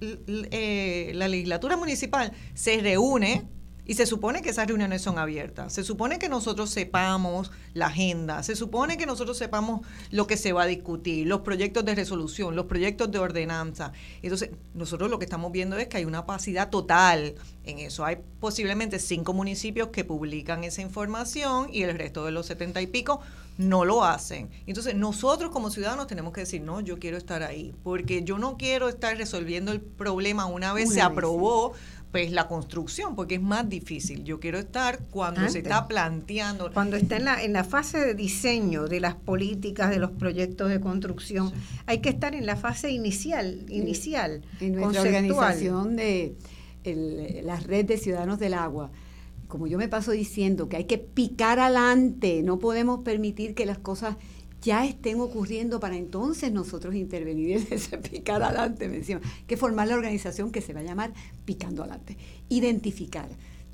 eh, la legislatura municipal se reúne y se supone que esas reuniones son abiertas. Se supone que nosotros sepamos la agenda. Se supone que nosotros sepamos lo que se va a discutir, los proyectos de resolución, los proyectos de ordenanza. Entonces, nosotros lo que estamos viendo es que hay una opacidad total en eso. Hay posiblemente cinco municipios que publican esa información y el resto de los setenta y pico no lo hacen. Entonces, nosotros como ciudadanos tenemos que decir, no, yo quiero estar ahí, porque yo no quiero estar resolviendo el problema una vez se aprobó pues la construcción, porque es más difícil. Yo quiero estar cuando se está planteando. Cuando está en la, en la fase de diseño de las políticas, de los proyectos de construcción, hay que estar en la fase inicial, inicial. En nuestra organización de la red de ciudadanos del agua, como yo me paso diciendo que hay que picar adelante, no podemos permitir que las cosas ya estén ocurriendo para entonces nosotros intervenir y ese picar adelante. Me decían, que formar la organización que se va a llamar Picando Adelante. Identificar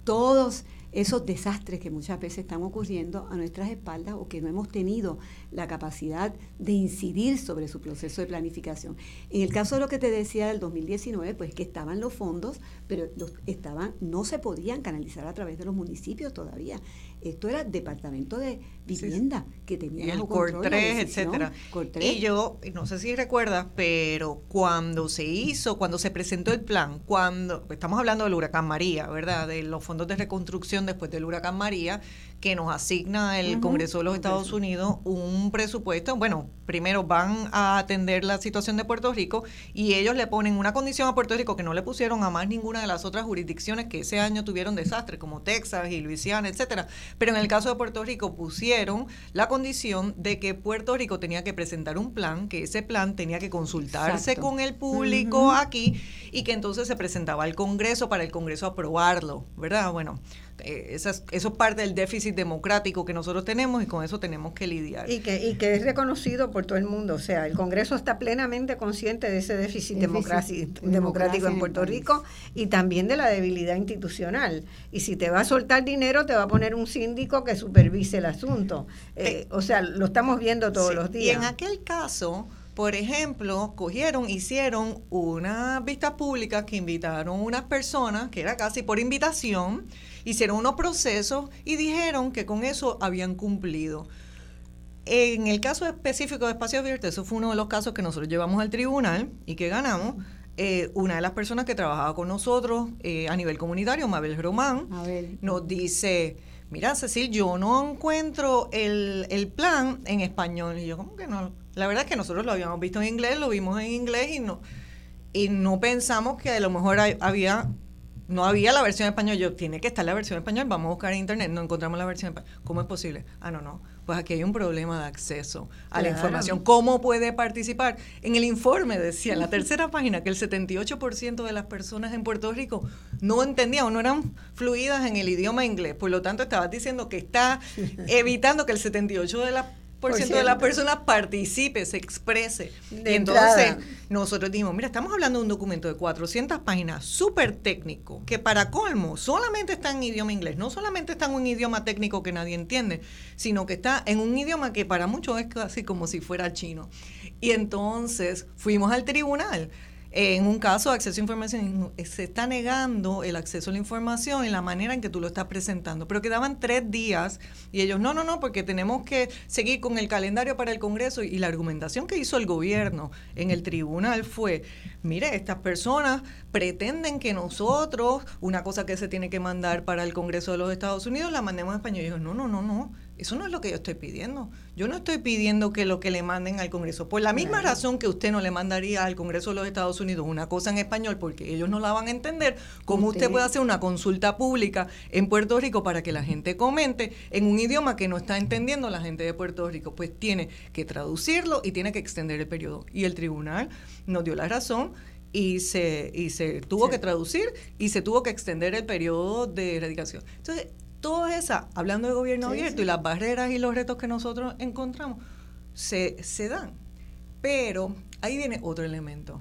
todos esos desastres que muchas veces están ocurriendo a nuestras espaldas o que no hemos tenido la capacidad de incidir sobre su proceso de planificación. En el caso de lo que te decía del 2019, pues que estaban los fondos, pero los estaban no se podían canalizar a través de los municipios todavía. Esto era departamento de vivienda que tenía el COR 3, etcétera. Y yo no sé si recuerdas, pero cuando se hizo, cuando se presentó el plan, cuando estamos hablando del huracán María, ¿verdad? De los fondos de reconstrucción después del huracán María, que nos asigna el Congreso de los Estados Unidos un presupuesto. Bueno, primero van a atender la situación de Puerto Rico y ellos le ponen una condición a Puerto Rico que no le pusieron a más ninguna de las otras jurisdicciones que ese año tuvieron desastres, como Texas y Luisiana, etcétera. Pero en el caso de Puerto Rico pusieron la condición de que Puerto Rico tenía que presentar un plan, que ese plan tenía que consultarse con el público aquí y que entonces se presentaba al Congreso para el Congreso aprobarlo, ¿verdad? Bueno, eh, eso es parte del déficit democrático que nosotros tenemos y con eso tenemos que lidiar. Y que, y que es reconocido por todo el mundo. O sea, el Congreso está plenamente consciente de ese déficit, democrático en Puerto Rico y también de la debilidad institucional. Y si te va a soltar dinero, te va a poner un síndico que supervise el asunto. Eh, o sea, lo estamos viendo todos los días. Y en aquel caso por ejemplo, cogieron, hicieron una vista pública que invitaron unas personas, que era casi por invitación, hicieron unos procesos y dijeron que con eso habían cumplido. En el caso específico de Espacio Abierto, eso fue uno de los casos que nosotros llevamos al tribunal y que ganamos. Eh, una de las personas que trabajaba con nosotros eh, a nivel comunitario, Mabel Román, nos dice, mira Cecil, yo no encuentro el, el plan en español. Y yo, ¿cómo que no? La verdad es que nosotros lo habíamos visto en inglés, lo vimos en inglés y no, y no pensamos que a lo mejor había no había la versión en español. Yo, tiene que estar la versión en español. Vamos a buscar en internet. No encontramos la versión en español. ¿Cómo es posible? Ah, no, no. Pues aquí hay un problema de acceso a la información. ¿Cómo puede participar? En el informe decía, en la tercera página, que el 78% de las personas en Puerto Rico no entendían o no eran fluidas en el idioma inglés. Por lo tanto, estabas diciendo que está evitando que el 78% de las por ciento de las personas participe, se exprese. y entonces nosotros dijimos, mira, estamos hablando de un documento de 400 páginas, súper técnico, que para colmo solamente está en idioma inglés, no solamente está en un idioma técnico que nadie entiende, sino que está en un idioma que para muchos es casi como si fuera chino. Y entonces fuimos al tribunal en un caso de acceso a información, se está negando el acceso a la información en la manera en que tú lo estás presentando. Pero quedaban tres días y ellos, no, no, no, porque tenemos que seguir con el calendario para el Congreso. Y la argumentación que hizo el gobierno en el tribunal fue, mire, estas personas pretenden que nosotros, una cosa que se tiene que mandar para el Congreso de los Estados Unidos, la mandemos en español. Y yo, no, no, no, no eso no es lo que yo estoy pidiendo. Yo no estoy pidiendo que lo que le manden al Congreso, por la misma razón que usted no le mandaría al Congreso de los Estados Unidos una cosa en español porque ellos no la van a entender, ¿cómo usted, puede hacer una consulta pública en Puerto Rico para que la gente comente en un idioma que no está entendiendo la gente de Puerto Rico? Pues tiene que traducirlo y tiene que extender el periodo. Y el tribunal nos dio la razón y se, y se tuvo que traducir y se tuvo que extender el periodo de erradicación. Entonces, todas esas, hablando de gobierno abierto y las barreras y los retos que nosotros encontramos, se, se dan. Pero ahí viene otro elemento.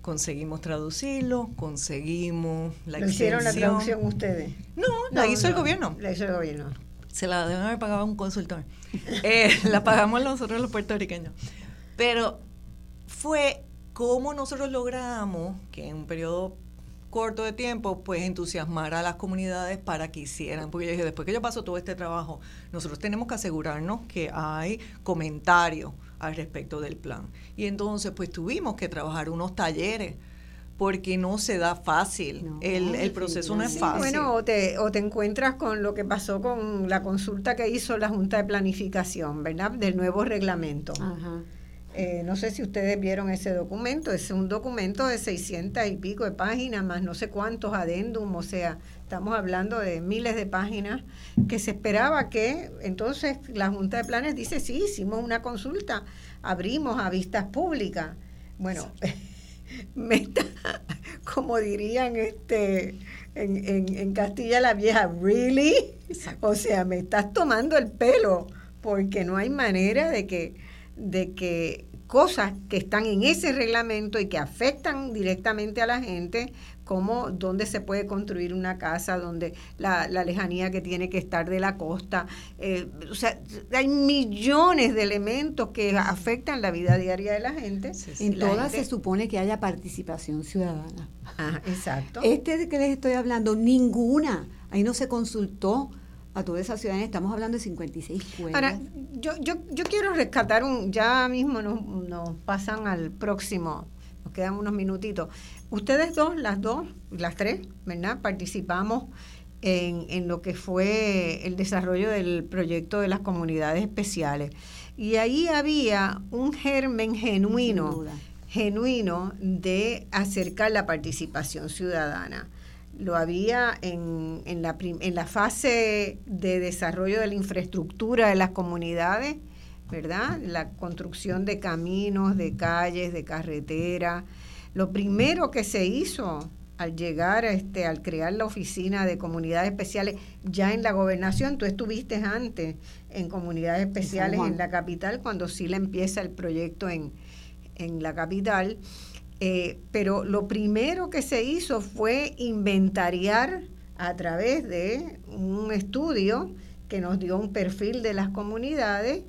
Conseguimos traducirlo, conseguimos la ¿Lo hicieron la traducción ustedes? No, la hizo el gobierno. La hizo el gobierno. Se la deben haber pagado un consultor. eh, la pagamos nosotros los puertorriqueños. Pero fue como nosotros logramos que en un periodo corto de tiempo, pues entusiasmar a las comunidades para que hicieran. Porque yo dije, después que yo paso todo este trabajo, nosotros tenemos que asegurarnos que hay comentarios al respecto del plan. Y entonces, pues tuvimos que trabajar unos talleres porque no se da fácil. el, el, proceso no es fácil. Bueno, o te, o te encuentras con lo que pasó con la consulta que hizo la Junta de Planificación, ¿verdad? Del nuevo reglamento. Ajá eh, no sé si ustedes vieron ese documento, es un documento de 600 y pico de páginas, más no sé cuántos adendum, o sea, estamos hablando de miles de páginas, que se esperaba que entonces la Junta de Planes dice, sí, hicimos una consulta, abrimos a vistas públicas. Bueno, me está, como dirían este en, en, en Castilla la Vieja, ¿really? O sea, me estás tomando el pelo, porque no hay manera de que de que cosas que están en ese reglamento y que afectan directamente a la gente, cómo, dónde se puede construir una casa, donde la, lejanía que tiene que estar de la costa. Eh, o sea, hay millones de elementos que afectan la vida diaria de la gente. En todas se supone que haya participación ciudadana. Ah, exacto. Este de que les estoy hablando, ninguna. Ahí no se consultó a toda esa ciudadanía. Estamos hablando de 56 escuelas. Ahora, yo, yo, yo quiero rescatar un, ya mismo nos, nos pasan al próximo, nos quedan unos minutitos. Ustedes dos, las dos, las tres, ¿verdad? Participamos en, en lo que fue el desarrollo del proyecto de las comunidades especiales. Y ahí había un germen genuino, genuino de acercar la participación ciudadana lo había en, en, la, en la fase de desarrollo de la infraestructura de las comunidades, ¿verdad? La construcción de caminos, de calles, de carreteras. Lo primero que se hizo al llegar, este, al crear la oficina de comunidades especiales ya en la gobernación, tú estuviste antes en comunidades especiales en la capital, cuando sí le empieza el proyecto en, en la capital. Eh, pero lo primero que se hizo fue inventariar a través de un estudio que nos dio un perfil de las comunidades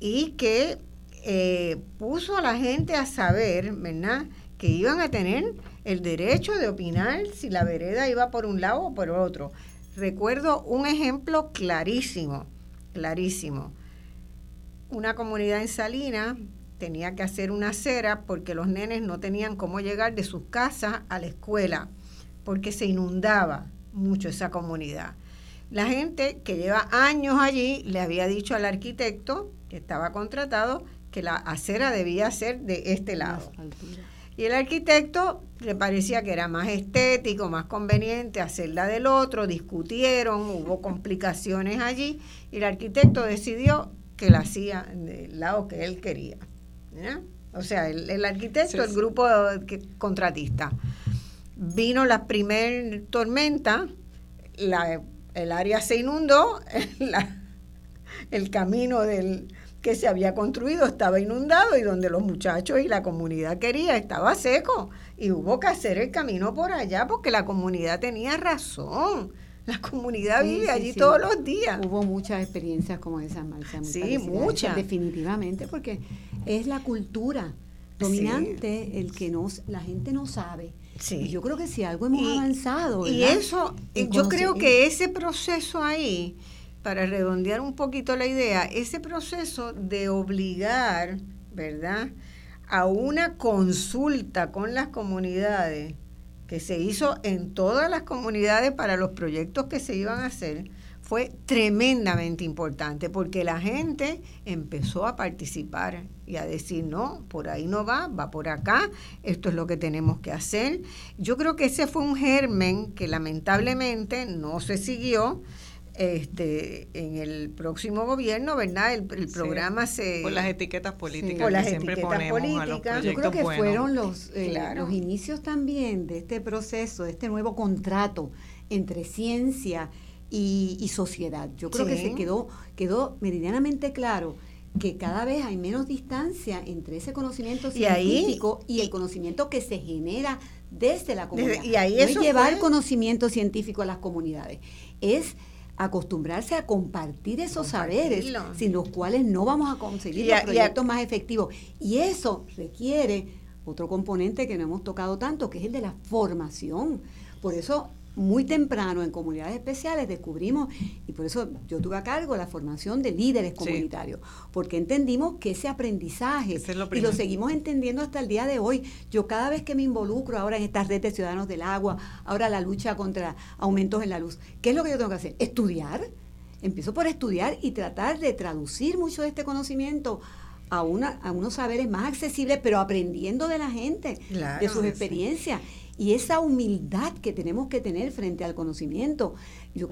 y que eh, puso a la gente a saber, ¿verdad?, que iban a tener el derecho de opinar si la vereda iba por un lado o por otro. Recuerdo un ejemplo clarísimo, clarísimo. Una comunidad en Salinas tenía que hacer una acera porque los nenes no tenían cómo llegar de sus casas a la escuela, porque se inundaba mucho esa comunidad. La gente que lleva años allí le había dicho al arquitecto que estaba contratado que la acera debía ser de este lado. Y el arquitecto le parecía que era más estético, más conveniente hacerla del otro, discutieron, hubo complicaciones allí y el arquitecto decidió que la hacía del lado que él quería. O sea, el, arquitecto, el grupo contratista. Vino la primer tormenta, el área se inundó, el camino del, que se había construido estaba inundado y donde los muchachos y la comunidad quería estaba seco y hubo que hacer el camino por allá porque la comunidad tenía razón. La comunidad vive allí todos los días. Hubo muchas experiencias como esas, Marcia. Sí, muchas. Definitivamente, porque es la cultura dominante el que nos, la gente no sabe. Sí. Y yo creo que si algo hemos avanzado. Y eso, yo creo que ese proceso ahí, para redondear un poquito la idea, ese proceso de obligar, ¿verdad?, a una consulta con las comunidades que se hizo en todas las comunidades para los proyectos que se iban a hacer fue tremendamente importante porque la gente empezó a participar y a decir, no, por ahí no va, va por acá, esto es lo que tenemos que hacer. Yo creo que ese fue un germen que lamentablemente no se siguió este en el próximo gobierno, ¿verdad? El, programa se... Por las etiquetas políticas por las etiquetas políticas. Yo creo que fueron los, eh, los inicios también de este proceso, de este nuevo contrato entre ciencia y, sociedad. Yo creo que se quedó, quedó meridianamente claro que cada vez hay menos distancia entre ese conocimiento científico y, el conocimiento que se genera desde la comunidad. y ahí no es llevar conocimiento científico a las comunidades, es acostumbrarse a compartir esos saberes sin los cuales no vamos a conseguir los proyectos más efectivos. Y eso requiere otro componente que no hemos tocado tanto, que es el de la formación. Por eso muy temprano en comunidades especiales descubrimos, y por eso yo tuve a cargo la formación de líderes comunitarios, porque entendimos que ese aprendizaje, y lo seguimos entendiendo hasta el día de hoy, yo cada vez que me involucro ahora en estas redes de ciudadanos del agua, ahora la lucha contra aumentos en la luz, ¿qué es lo que yo tengo que hacer? Estudiar. Empiezo por estudiar y tratar de traducir mucho de este conocimiento a, una, a unos saberes más accesibles, pero aprendiendo de la gente, de sus experiencias y esa humildad que tenemos que tener frente al conocimiento. Yo,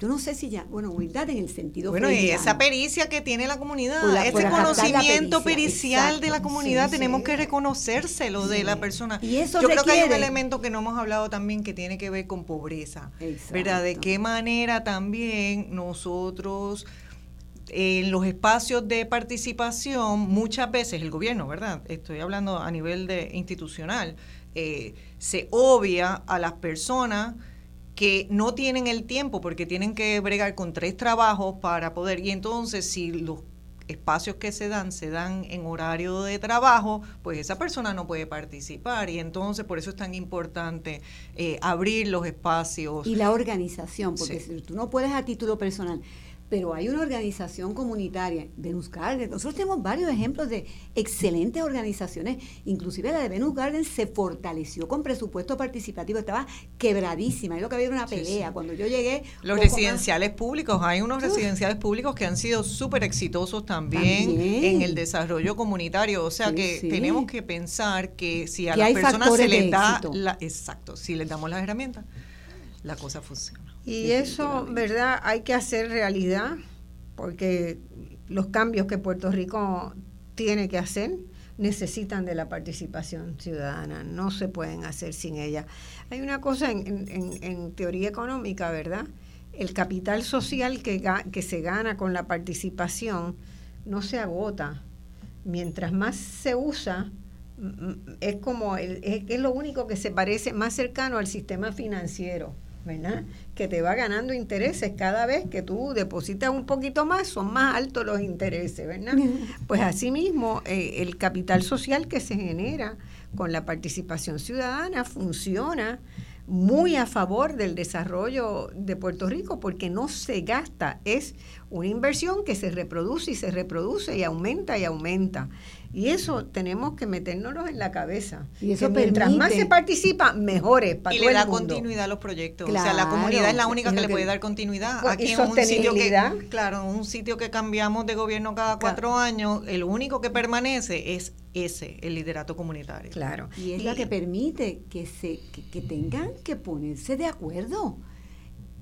yo no sé si ya, bueno, humildad en el sentido Bueno, y esa pericia que tiene la comunidad, ese conocimiento pericial de la comunidad, tenemos que reconocérselo de la persona. Y eso yo creo que hay un elemento que no hemos hablado también que tiene que ver con pobreza. ¿Verdad? De qué manera también nosotros en los espacios de participación, muchas veces el gobierno, ¿verdad? Estoy hablando a nivel de institucional, eh, se obvia a las personas que no tienen el tiempo porque tienen que bregar con tres trabajos para poder, y entonces si los espacios que se dan se dan en horario de trabajo, pues esa persona no puede participar. Y entonces por eso es tan importante eh, abrir los espacios. Y la organización, porque si tú no puedes a título personal, pero hay una organización comunitaria, Venus Garden. Nosotros tenemos varios ejemplos de excelentes organizaciones, inclusive la de Venus Garden se fortaleció con presupuesto participativo, estaba quebradísima, es lo que había una pelea. Cuando yo llegué... Los residenciales públicos, hay unos residenciales públicos que han sido súper exitosos también, en el desarrollo comunitario, o sea que tenemos que pensar que si a las personas se les da... La, exacto, si les damos las herramientas, la cosa funciona. Y eso, ¿verdad? Hay que hacer realidad, porque los cambios que Puerto Rico tiene que hacer necesitan de la participación ciudadana, no se pueden hacer sin ella. Hay una cosa en, en, teoría económica, ¿verdad? El capital social que, que se gana con la participación no se agota. Mientras más se usa, es como el, es lo único que se parece más cercano al sistema financiero ¿verdad? Que te va ganando intereses cada vez que tú depositas un poquito más, son más altos los intereses, ¿verdad? Pues asimismo, eh, el capital social que se genera con la participación ciudadana funciona muy a favor del desarrollo de Puerto Rico porque no se gasta, es una inversión que se reproduce y se reproduce y aumenta y aumenta. Y eso tenemos que metérnoslo en la cabeza. Y eso mientras más se participa, mejores para y le da continuidad a los proyectos. o sea, la comunidad es la única que, le puede dar continuidad. Pues, Aquí en un sitio que, claro, un sitio que cambiamos de gobierno cada cuatro años, el único que permanece es ese, el liderato comunitario. Claro. Y es la que permite que se que tengan que ponerse de acuerdo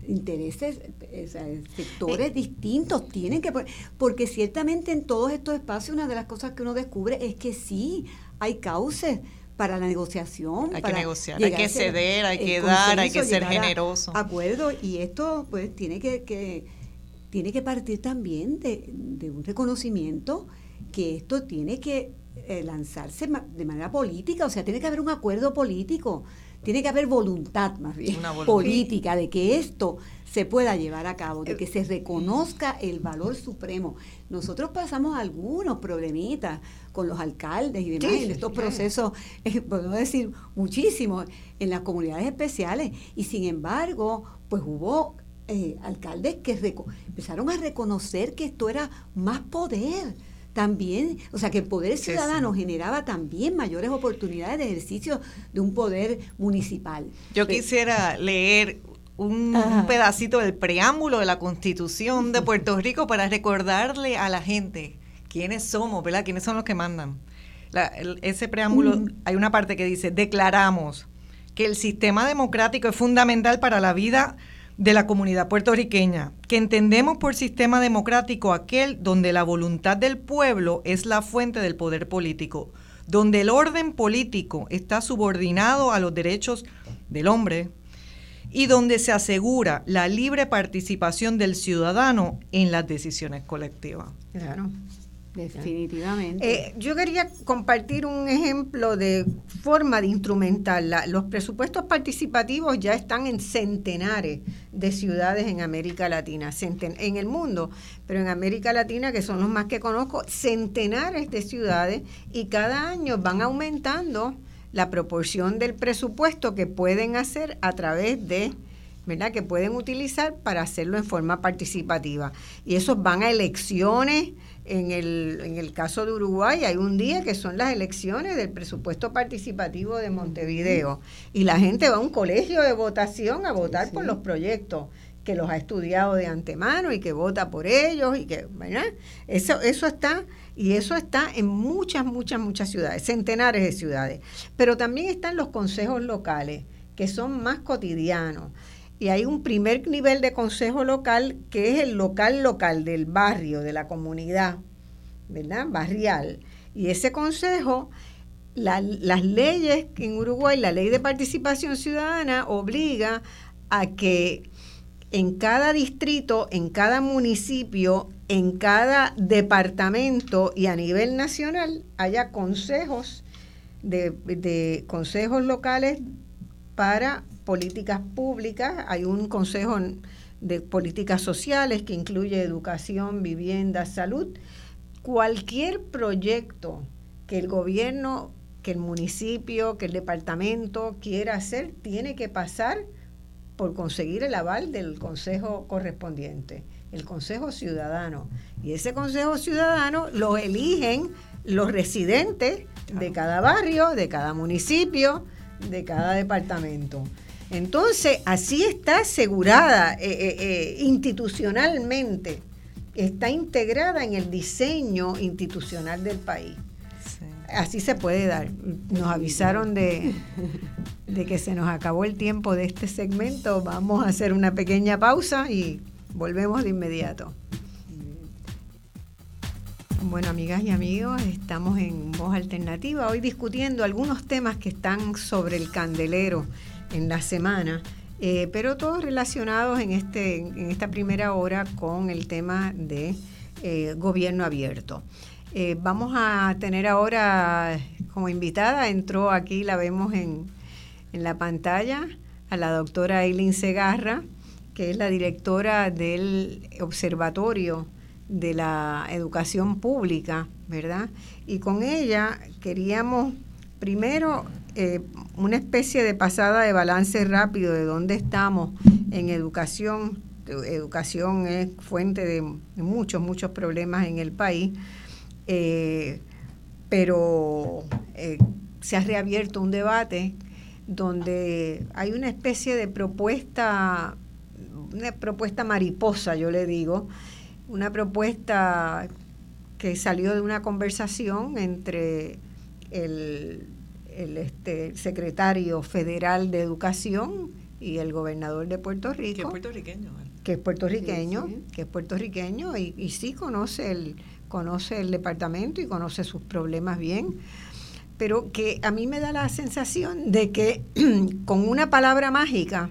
intereses, sectores eh, distintos tienen que porque ciertamente en todos estos espacios una de las cosas que uno descubre es que sí hay cauces para la negociación. Hay que negociar, hay que ceder, hay que dar, hay que ser generoso. Acuerdo, y esto pues tiene que, tiene que partir también de, de, un reconocimiento que esto tiene que eh, lanzarse de manera política, o sea, tiene que haber un acuerdo político tiene que haber voluntad más bien política de que esto se pueda llevar a cabo, de que se reconozca el valor supremo. Nosotros pasamos algunos problemitas con los alcaldes y demás en estos procesos, eh, podemos decir muchísimo, en las comunidades especiales. Y sin embargo, pues hubo eh, alcaldes que empezaron a reconocer que esto era más poder también, o sea, que el poder ciudadano generaba también mayores oportunidades de ejercicio de un poder municipal. Yo quisiera leer un, pedacito del preámbulo de la Constitución de Puerto Rico para recordarle a la gente quiénes somos, ¿verdad? ¿Quiénes son los que mandan? ese preámbulo, hay una parte que dice, declaramos que el sistema democrático es fundamental para la vida de la comunidad puertorriqueña, que entendemos por sistema democrático aquel donde la voluntad del pueblo es la fuente del poder político, donde el orden político está subordinado a los derechos del hombre y donde se asegura la libre participación del ciudadano en las decisiones colectivas. Claro. Definitivamente. Eh, yo quería compartir un ejemplo de forma de instrumentarla. Los presupuestos participativos ya están en centenares de ciudades en América Latina, en el mundo, pero en América Latina, que son los más que conozco, centenares de ciudades y cada año van aumentando la proporción del presupuesto que pueden hacer a través de ¿verdad? que pueden utilizar para hacerlo en forma participativa. Y esos van a elecciones, en el, en el caso de Uruguay hay un día que son las elecciones del presupuesto participativo de Montevideo y la gente va a un colegio de votación a votar por los proyectos que los ha estudiado de antemano y que vota por ellos y que, ¿verdad? Eso, eso está y eso está en muchas, muchas, muchas ciudades, centenares de ciudades. Pero también están los consejos locales, que son más cotidianos y hay un primer nivel de consejo local que es el local local del barrio, de la comunidad, ¿verdad? Barrial. Y ese consejo, las leyes en Uruguay, la ley de participación ciudadana obliga a que en cada distrito, en cada municipio, en cada departamento y a nivel nacional haya consejos de, consejos locales para políticas públicas. Hay un consejo de políticas sociales que incluye educación, vivienda, salud. Cualquier proyecto que el gobierno, que el municipio, que el departamento quiera hacer, tiene que pasar por conseguir el aval del consejo correspondiente, el consejo ciudadano. Y ese consejo ciudadano lo eligen los residentes de cada barrio, de cada municipio, de cada departamento. Entonces, así está asegurada eh, eh, eh, institucionalmente, está integrada en el diseño institucional del país. Así se puede dar. Nos avisaron de, de que se nos acabó el tiempo de este segmento. Vamos a hacer una pequeña pausa y volvemos de inmediato. Bueno, amigas y amigos, estamos en Voz Alternativa, hoy discutiendo algunos temas que están sobre el candelero en la semana, eh, pero todos relacionados en, este, en esta primera hora con el tema de eh, gobierno abierto. Eh, vamos a tener ahora como invitada, entró aquí, la vemos en, en la pantalla, a la doctora Eileen Segarra, que es la directora del Observatorio de la educación pública, ¿verdad? Y con ella queríamos primero eh, una especie de pasada de balance rápido de dónde estamos en educación. Educación es fuente de muchos, muchos problemas en el país, eh, pero eh, se ha reabierto un debate donde hay una especie de propuesta, una propuesta mariposa, yo le digo, una propuesta que salió de una conversación entre el, este, secretario federal de Educación y el gobernador de Puerto Rico. Que es puertorriqueño. Que es puertorriqueño, que es puertorriqueño y, y sí conoce el, conoce el departamento y conoce sus problemas bien pero que a mí me da la sensación de que con una palabra mágica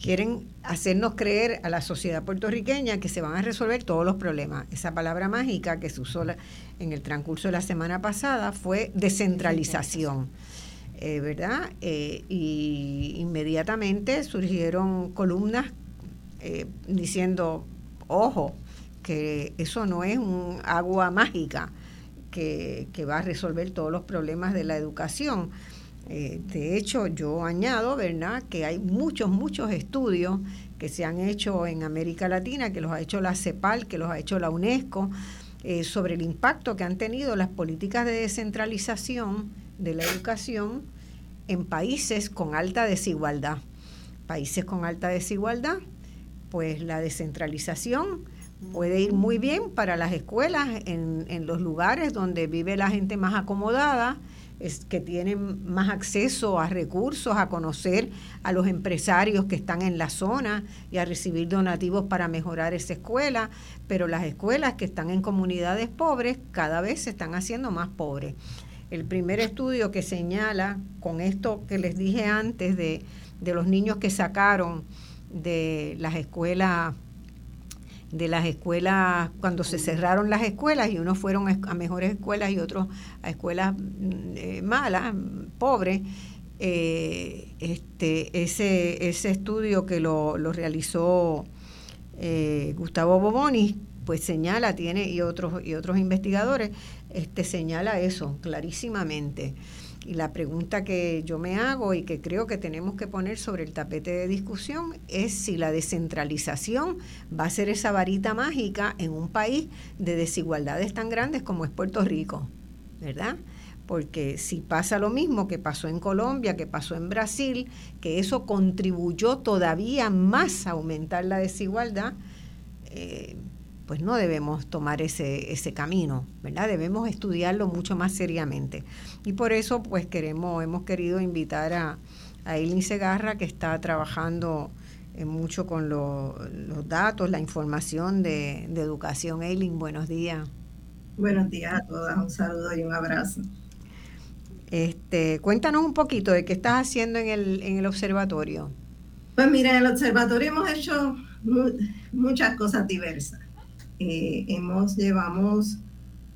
quieren hacernos creer a la sociedad puertorriqueña que se van a resolver todos los problemas. Esa palabra mágica que se usó en el transcurso de la semana pasada fue descentralización. Eh, ¿Verdad? Eh, y inmediatamente surgieron columnas eh, diciendo, ojo, que eso no es un agua mágica que, que va a resolver todos los problemas de la educación eh, de hecho, yo añado, ¿verdad?, que hay muchos, muchos estudios que se han hecho en América Latina, que los ha hecho la CEPAL, que los ha hecho la UNESCO, sobre el impacto que han tenido las políticas de descentralización de la educación en países con alta desigualdad. Países con alta desigualdad, pues la descentralización puede ir muy bien para las escuelas en, los lugares donde vive la gente más acomodada, es, que tienen más acceso a recursos, a conocer a los empresarios que están en la zona y a recibir donativos para mejorar esa escuela, pero las escuelas que están en comunidades pobres cada vez se están haciendo más pobres. El primer estudio que señala con esto que les dije antes de, de los niños que sacaron de las escuelas de las escuelas, cuando se cerraron las escuelas y unos fueron a mejores escuelas y otros a escuelas mm, eh, malas, pobres, eh, este, ese, ese estudio que lo, realizó eh, Gustavo Boboni, pues señala, tiene, y otros, y otros investigadores, este, señala eso clarísimamente. Y la pregunta que yo me hago y que creo que tenemos que poner sobre el tapete de discusión es si la descentralización va a ser esa varita mágica en un país de desigualdades tan grandes como es Puerto Rico, ¿verdad? Porque si pasa lo mismo que pasó en Colombia, que pasó en Brasil, que eso contribuyó todavía más a aumentar la desigualdad, eh, pues no debemos tomar ese, ese camino, ¿verdad? Debemos estudiarlo mucho más seriamente. Y por eso, pues queremos, hemos querido invitar a, a Eileen Segarra, que está trabajando eh, mucho con los datos, la información de, educación. Eileen, buenos días. Buenos días a todas, un saludo y un abrazo. Este, cuéntanos un poquito de qué estás haciendo en el, en el observatorio. Pues mira, en el observatorio hemos hecho muchas cosas diversas. Eh, hemos, llevamos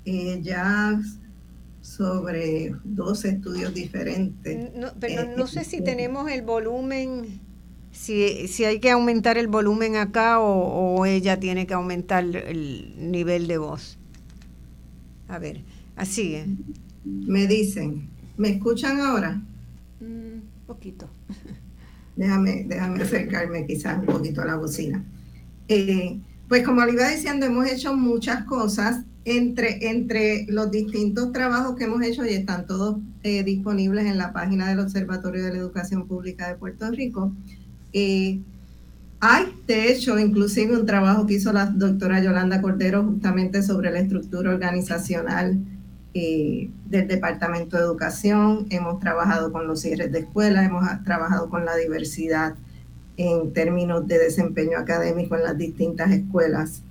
eh, ya sobre dos estudios diferentes. No, pero no sé si tenemos el volumen, si, si hay que aumentar el volumen acá o, ella tiene que aumentar el nivel de voz. A ver, así. ¿eh? Me dicen, ¿me escuchan ahora? Un mm, poquito. Déjame, déjame acercarme quizás un poquito a la bocina. Eh, pues como le iba diciendo, hemos hecho muchas cosas entre, entre los distintos trabajos que hemos hecho y están todos eh, disponibles en la página del Observatorio de la Educación Pública de Puerto Rico. Eh, hay, de hecho, inclusive un trabajo que hizo la doctora Yolanda Cordero justamente sobre la estructura organizacional eh, del Departamento de Educación. Hemos trabajado con los cierres de escuelas, hemos trabajado con la diversidad en términos de desempeño académico en las distintas escuelas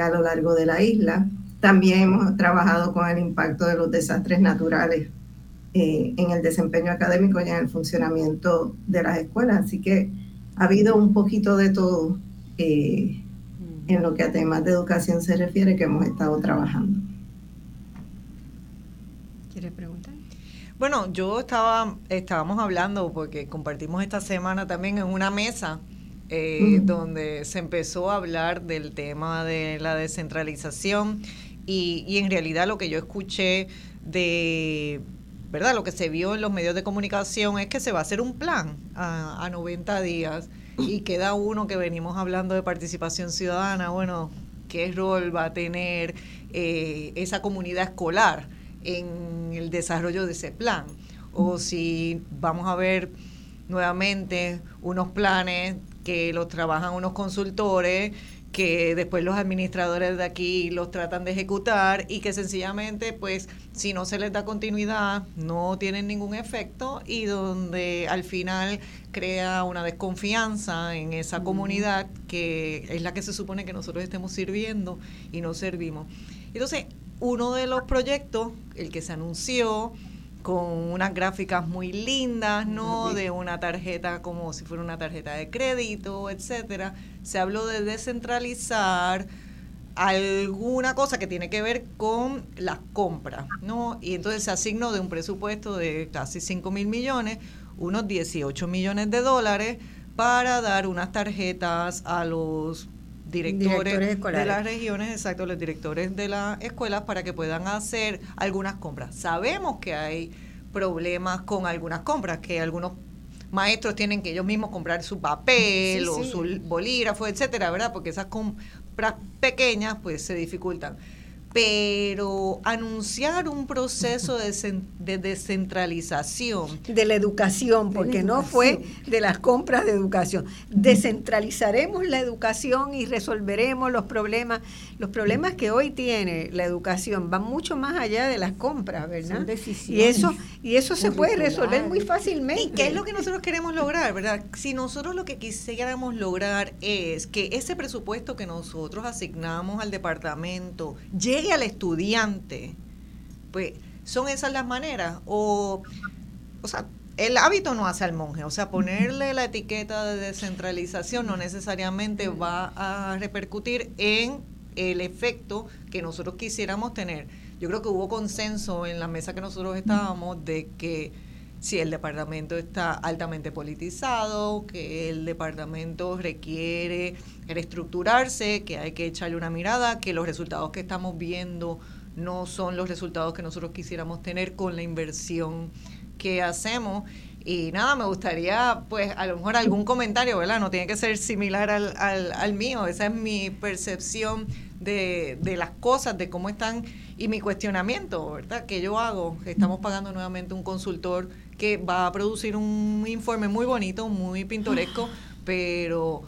a lo largo de la isla. También hemos trabajado con el impacto de los desastres naturales eh, en el desempeño académico y en el funcionamiento de las escuelas. Así que ha habido un poquito de todo eh, en lo que a temas de educación se refiere que hemos estado trabajando. ¿Quiere preguntar? Bueno, yo estaba, estábamos hablando porque compartimos esta semana también en una mesa eh, donde se empezó a hablar del tema de la descentralización y, en realidad lo que yo escuché de, ¿verdad? Lo que se vio en los medios de comunicación es que se va a hacer un plan a, 90 días y queda uno que venimos hablando de participación ciudadana, bueno, ¿qué rol va a tener eh, esa comunidad escolar en el desarrollo de ese plan? O si vamos a ver nuevamente unos planes que los trabajan unos consultores que después los administradores de aquí los tratan de ejecutar y que sencillamente pues si no se les da continuidad no tienen ningún efecto y donde al final crea una desconfianza en esa comunidad que es la que se supone que nosotros estemos sirviendo y no servimos. Entonces, uno de los proyectos, el que se anunció, con unas gráficas muy lindas, ¿no? De una tarjeta como si fuera una tarjeta de crédito, etcétera. Se habló de descentralizar alguna cosa que tiene que ver con las compras, ¿no? Y entonces se asignó de un presupuesto de casi 5 mil millones, unos 18 millones de dólares para dar unas tarjetas a los directores, de las regiones, exacto, los directores de las escuelas para que puedan hacer algunas compras. Sabemos que hay problemas con algunas compras, que algunos maestros tienen que ellos mismos comprar su papel o su bolígrafo, etcétera, ¿verdad? Porque esas compras pequeñas pues se dificultan pero anunciar un proceso de, descentralización. De la educación, porque no fue de las compras de educación. Descentralizaremos la educación y resolveremos los problemas. Los problemas que hoy tiene la educación van mucho más allá de las compras, ¿verdad? y eso, y eso se puede resolver muy fácilmente. ¿Y qué es lo que nosotros queremos lograr, verdad? Si nosotros lo que quisiéramos lograr es que ese presupuesto que nosotros asignamos al departamento llegue al estudiante, pues son esas las maneras. O, o sea, el hábito no hace al monje, o sea, ponerle la etiqueta de descentralización no necesariamente va a repercutir en el efecto que nosotros quisiéramos tener. Yo creo que hubo consenso en la mesa que nosotros estábamos de que si el departamento está altamente politizado, que el departamento requiere reestructurarse, que hay que echarle una mirada, que los resultados que estamos viendo no son los resultados que nosotros quisiéramos tener con la inversión que hacemos. Y nada, me gustaría, pues, a lo mejor algún comentario, ¿verdad? No tiene que ser similar al, al, al mío, esa es mi percepción de, de las cosas, de cómo están y mi cuestionamiento, ¿verdad? Que yo hago, estamos pagando nuevamente un consultor que va a producir un informe muy bonito, muy pintoresco, pero...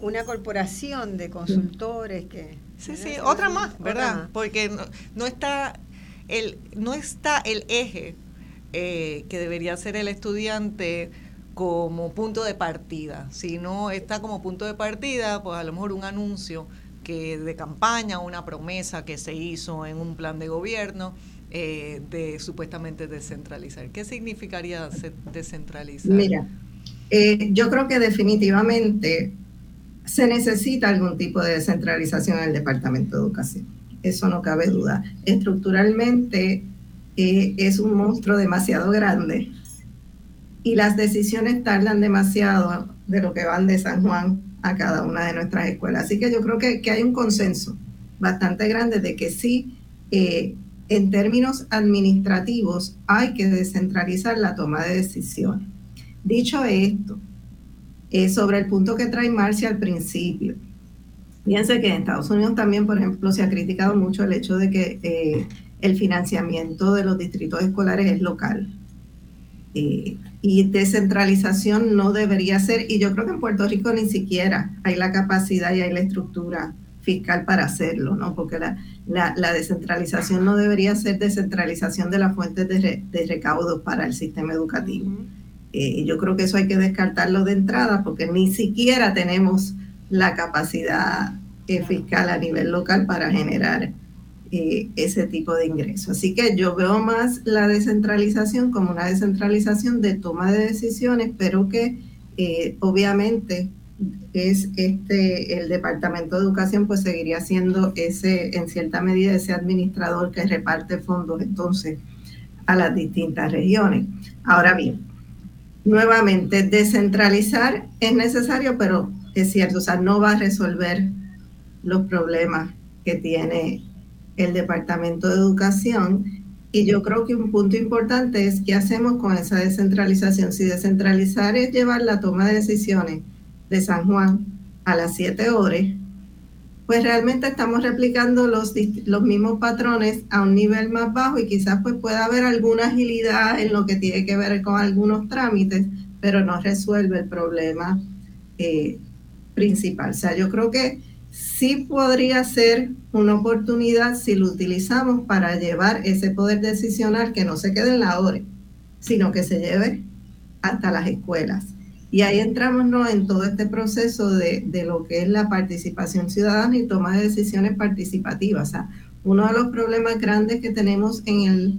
Una corporación de consultores que... Sí, sí, otra más, ¿verdad? Porque no, está el, no está el eje eh, que debería ser el estudiante como punto de partida. Si no está como punto de partida, pues a lo mejor un anuncio que de campaña, una promesa que se hizo en un plan de gobierno, eh, de supuestamente descentralizar. ¿Qué significaría descentralizar? Mira, eh, yo creo que definitivamente se necesita algún tipo de descentralización en el Departamento de Educación. Eso no cabe duda. Estructuralmente, eh, es un monstruo demasiado grande y las decisiones tardan demasiado de lo que van de San Juan a cada una de nuestras escuelas. Así que yo creo que, hay un consenso bastante grande de que sí, eh, en términos administrativos, hay que descentralizar la toma de decisiones. Dicho esto, eh, sobre el punto que trae Marcia al principio, fíjense que en Estados Unidos también, por ejemplo, se ha criticado mucho el hecho de que el financiamiento de los distritos escolares es local. Eh, y descentralización no debería ser, y yo creo que en Puerto Rico ni siquiera hay la capacidad y hay la estructura fiscal para hacerlo, ¿no? Porque la, la, descentralización no debería ser descentralización de las fuentes de, de recaudo para el sistema educativo. Eh, yo creo que eso hay que descartarlo de entrada porque ni siquiera tenemos la capacidad eh, fiscal a nivel local para generar ese tipo de ingresos. Así que yo veo más la descentralización como una descentralización de toma de decisiones, pero que eh, obviamente es este el departamento de educación pues seguiría siendo ese en cierta medida ese administrador que reparte fondos entonces a las distintas regiones. Ahora bien, nuevamente descentralizar es necesario, pero es cierto, o sea, no va a resolver los problemas que tiene el Departamento de Educación. Y yo creo que un punto importante es qué hacemos con esa descentralización. Si descentralizar es llevar la toma de decisiones de San Juan a las 7 horas, pues realmente estamos replicando los, los mismos patrones a un nivel más bajo y quizás pues pueda haber alguna agilidad en lo que tiene que ver con algunos trámites, pero no resuelve el problema eh, principal. O sea, yo creo que sí podría ser una oportunidad si lo utilizamos para llevar ese poder decisional que no se quede en la hora, sino que se lleve hasta las escuelas. Y ahí entramos ¿no? en todo este proceso de, de, lo que es la participación ciudadana y toma de decisiones participativas. Uno de los problemas grandes que tenemos en el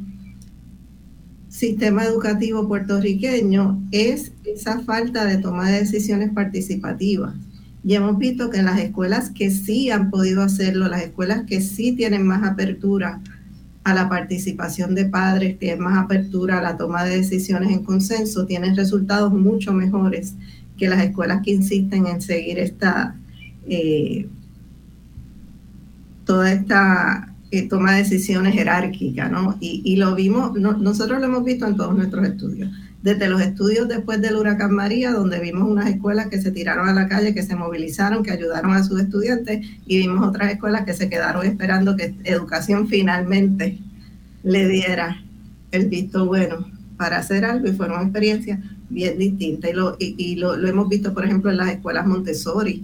sistema educativo puertorriqueño es esa falta de toma de decisiones participativas. Y hemos visto que en las escuelas que sí han podido hacerlo, las escuelas que sí tienen más apertura a la participación de padres, tienen más apertura a la toma de decisiones en consenso, tienen resultados mucho mejores que las escuelas que insisten en seguir esta, eh, toda esta eh, toma de decisiones jerárquica, ¿no? Y, lo vimos, nosotros lo hemos visto en todos nuestros estudios desde los estudios después del huracán María, donde vimos unas escuelas que se tiraron a la calle, que se movilizaron, que ayudaron a sus estudiantes, y vimos otras escuelas que se quedaron esperando que educación finalmente le diera el visto bueno para hacer algo, y fueron experiencias bien distintas. Y lo, y, lo, hemos visto, por ejemplo, en las escuelas Montessori,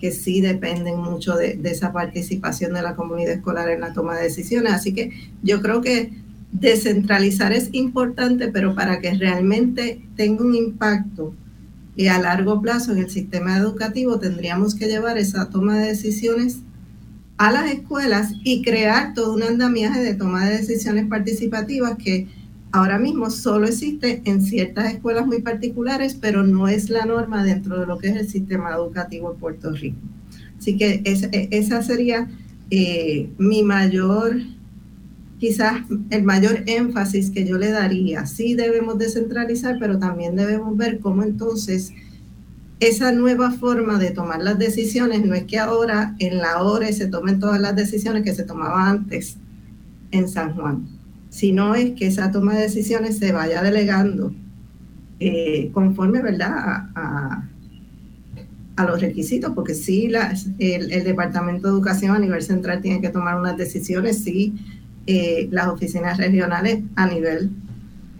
que sí dependen mucho de, de esa participación de la comunidad escolar en la toma de decisiones. Así que yo creo que Descentralizar es importante, pero para que realmente tenga un impacto y a largo plazo en el sistema educativo tendríamos que llevar esa toma de decisiones a las escuelas y crear todo un andamiaje de toma de decisiones participativas que ahora mismo solo existe en ciertas escuelas muy particulares, pero no es la norma dentro de lo que es el sistema educativo en Puerto Rico. Así que esa sería eh, mi mayor quizás el mayor énfasis que yo le daría. Sí debemos descentralizar, pero también debemos ver cómo entonces esa nueva forma de tomar las decisiones no es que ahora en la hora se tomen todas las decisiones que se tomaban antes en San Juan, sino es que esa toma de decisiones se vaya delegando eh, conforme, ¿verdad?, a, los requisitos, porque sí, el, el, Departamento de Educación a nivel central tiene que tomar unas decisiones, sí, eh, las oficinas regionales a nivel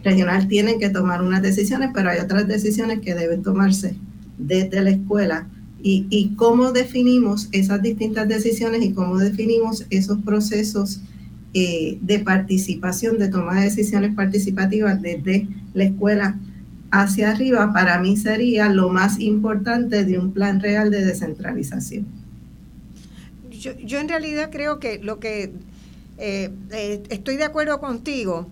regional tienen que tomar unas decisiones, pero hay otras decisiones que deben tomarse desde la escuela. Y, cómo definimos esas distintas decisiones y cómo definimos esos procesos eh, de participación, de toma de decisiones participativas desde la escuela hacia arriba, para mí sería lo más importante de un plan real de descentralización. Yo, yo en realidad creo que lo que eh, eh, estoy de acuerdo contigo,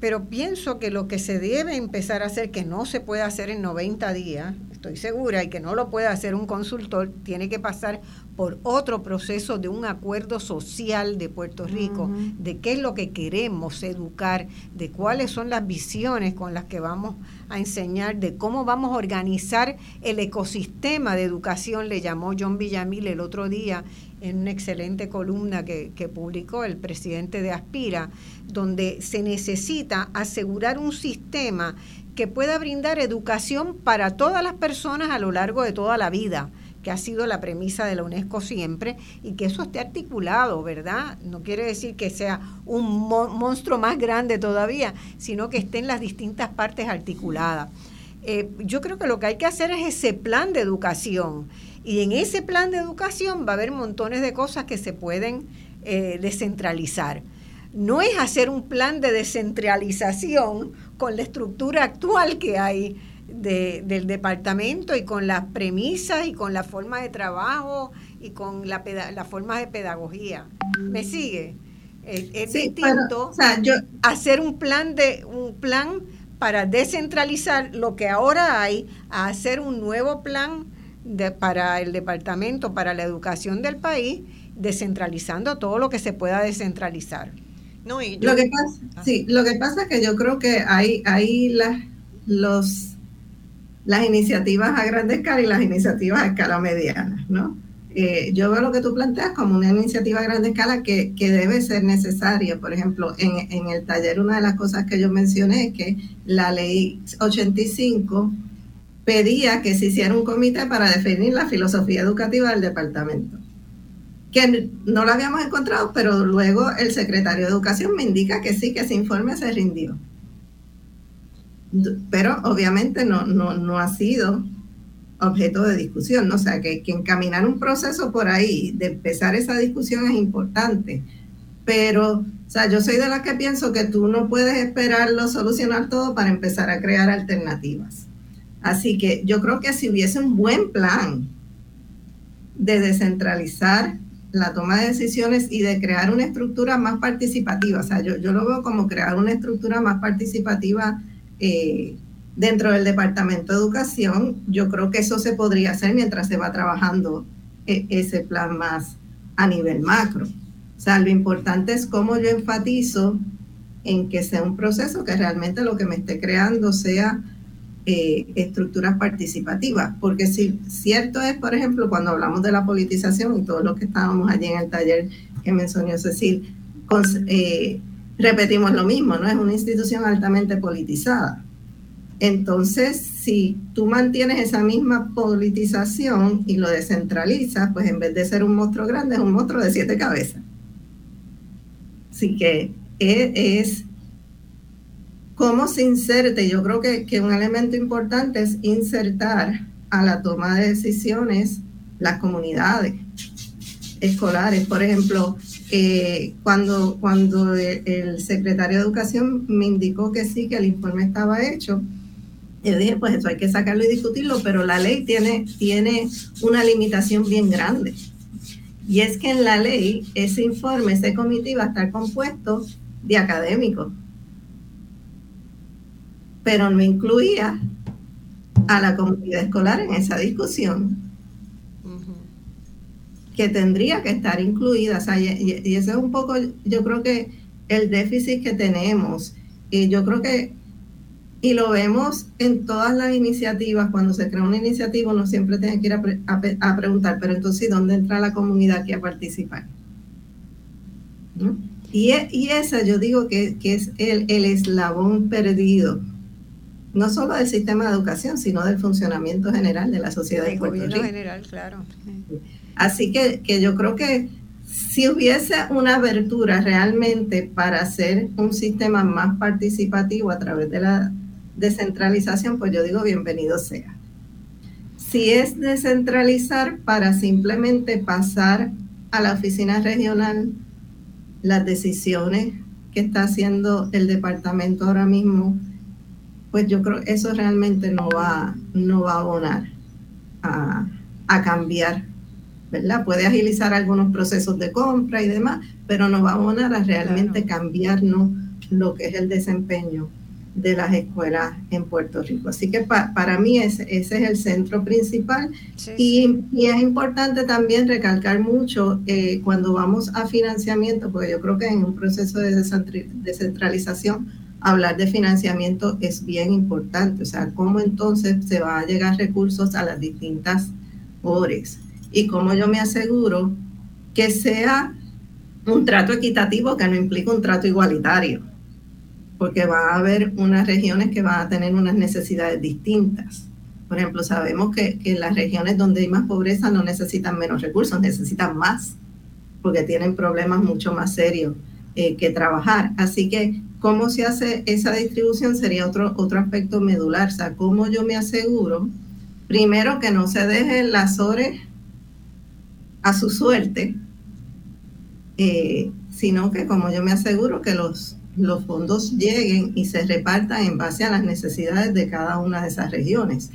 pero pienso que lo que se debe empezar a hacer, que no se puede hacer en 90 días, estoy segura, y que no lo puede hacer un consultor, tiene que pasar por otro proceso de un acuerdo social de Puerto Rico, de qué es lo que queremos educar, de cuáles son las visiones con las que vamos a enseñar, de cómo vamos a organizar el ecosistema de educación, le llamó John Villamil el otro día en una excelente columna que, publicó el presidente de Aspira, donde se necesita asegurar un sistema que pueda brindar educación para todas las personas a lo largo de toda la vida que ha sido la premisa de la UNESCO siempre, y que eso esté articulado, ¿verdad? No quiere decir que sea un monstruo más grande todavía, sino que esté en las distintas partes articuladas. Eh, yo creo que lo que hay que hacer es ese plan de educación, y en ese plan de educación va a haber montones de cosas que se pueden eh, descentralizar. No es hacer un plan de descentralización con la estructura actual que hay del departamento y con las premisas y con la forma de trabajo y con la, la forma de pedagogía. ¿Me sigue? Es, distinto hacer un plan de un plan para descentralizar lo que ahora hay a hacer un nuevo plan de, para el departamento, para la educación del país, descentralizando todo lo que se pueda descentralizar. No, y lo que pasa, ah. sí, lo que pasa es que yo creo que hay, hay las, los, las iniciativas a grande escala y las iniciativas a escala mediana, ¿no? Eh, yo veo lo que tú planteas como una iniciativa a grande escala que, que debe ser necesaria. Por ejemplo, en, en, el taller una de las cosas que yo mencioné es que la ley 85 pedía que se hiciera un comité para definir la filosofía educativa del departamento. Que no lo habíamos encontrado, pero luego el secretario de Educación me indica que sí, que ese informe se rindió. Pero obviamente no, no, ha sido objeto de discusión, ¿no? o sea, que, que encaminar un proceso por ahí, de empezar esa discusión es importante, pero, o sea, yo soy de las que pienso que tú no puedes esperarlo, solucionar todo para empezar a crear alternativas. Así que yo creo que si hubiese un buen plan de descentralizar la toma de decisiones y de crear una estructura más participativa, o sea, yo, lo veo como crear una estructura más participativa eh, dentro del Departamento de Educación, yo creo que eso se podría hacer mientras se va trabajando eh, ese plan más a nivel macro. O sea, lo importante es cómo yo enfatizo en que sea un proceso que realmente lo que me esté creando sea eh, estructuras participativas, porque si cierto es, por ejemplo, cuando hablamos de la politización y todo lo que estábamos allí en el taller que mencionó Cecil, eh, repetimos lo mismo, ¿no? Es una institución altamente politizada. Entonces, si tú mantienes esa misma politización y lo descentralizas, pues en vez de ser un monstruo grande, es un monstruo de siete cabezas. Así que es cómo se inserte. Yo creo que, un elemento importante es insertar a la toma de decisiones las comunidades escolares. Por ejemplo, eh, cuando, cuando el, secretario de Educación me indicó que sí, que el informe estaba hecho, yo dije, pues eso hay que sacarlo y discutirlo, pero la ley tiene, tiene una limitación bien grande. Y es que en la ley ese informe, ese comité va a estar compuesto de académicos pero no incluía a la comunidad escolar en esa discusión, que tendría que estar incluida. y, y, ese es un poco, yo creo que el déficit que tenemos. Y yo creo que, y lo vemos en todas las iniciativas, cuando se crea una iniciativa uno siempre tiene que ir a, preguntar, pero entonces, ¿dónde entra la comunidad aquí a participar? Y, y, esa yo digo que, es el, el eslabón perdido no solo del sistema de educación, sino del funcionamiento general de la sociedad de Puerto Rico. general, claro. Así que, que yo creo que si hubiese una abertura realmente para hacer un sistema más participativo a través de la descentralización, pues yo digo bienvenido sea. Si es descentralizar para simplemente pasar a la oficina regional las decisiones que está haciendo el departamento ahora mismo pues yo creo que eso realmente no va, no va a abonar a, cambiar, ¿verdad? Puede agilizar algunos procesos de compra y demás, pero no va a abonar a realmente cambiarnos lo que es el desempeño de las escuelas en Puerto Rico. Así que para mí ese, es el centro principal Y, es importante también recalcar mucho eh, cuando vamos a financiamiento, porque yo creo que en un proceso de descentralización hablar de financiamiento es bien importante, o sea, cómo entonces se va a llegar recursos a las distintas ORES y cómo yo me aseguro que sea un trato equitativo que no implica un trato igualitario porque va a haber unas regiones que van a tener unas necesidades distintas. Por ejemplo, sabemos que, que las regiones donde hay más pobreza no necesitan menos recursos, necesitan más, porque tienen problemas mucho más serios eh, que trabajar. Así que, ¿cómo se hace esa distribución? Sería otro, otro aspecto medular. O sea, ¿cómo yo me aseguro? Primero, que no se dejen las ORES a su suerte, eh, sino que como yo me aseguro que los los fondos lleguen y se repartan en base a las necesidades de cada una de esas regiones.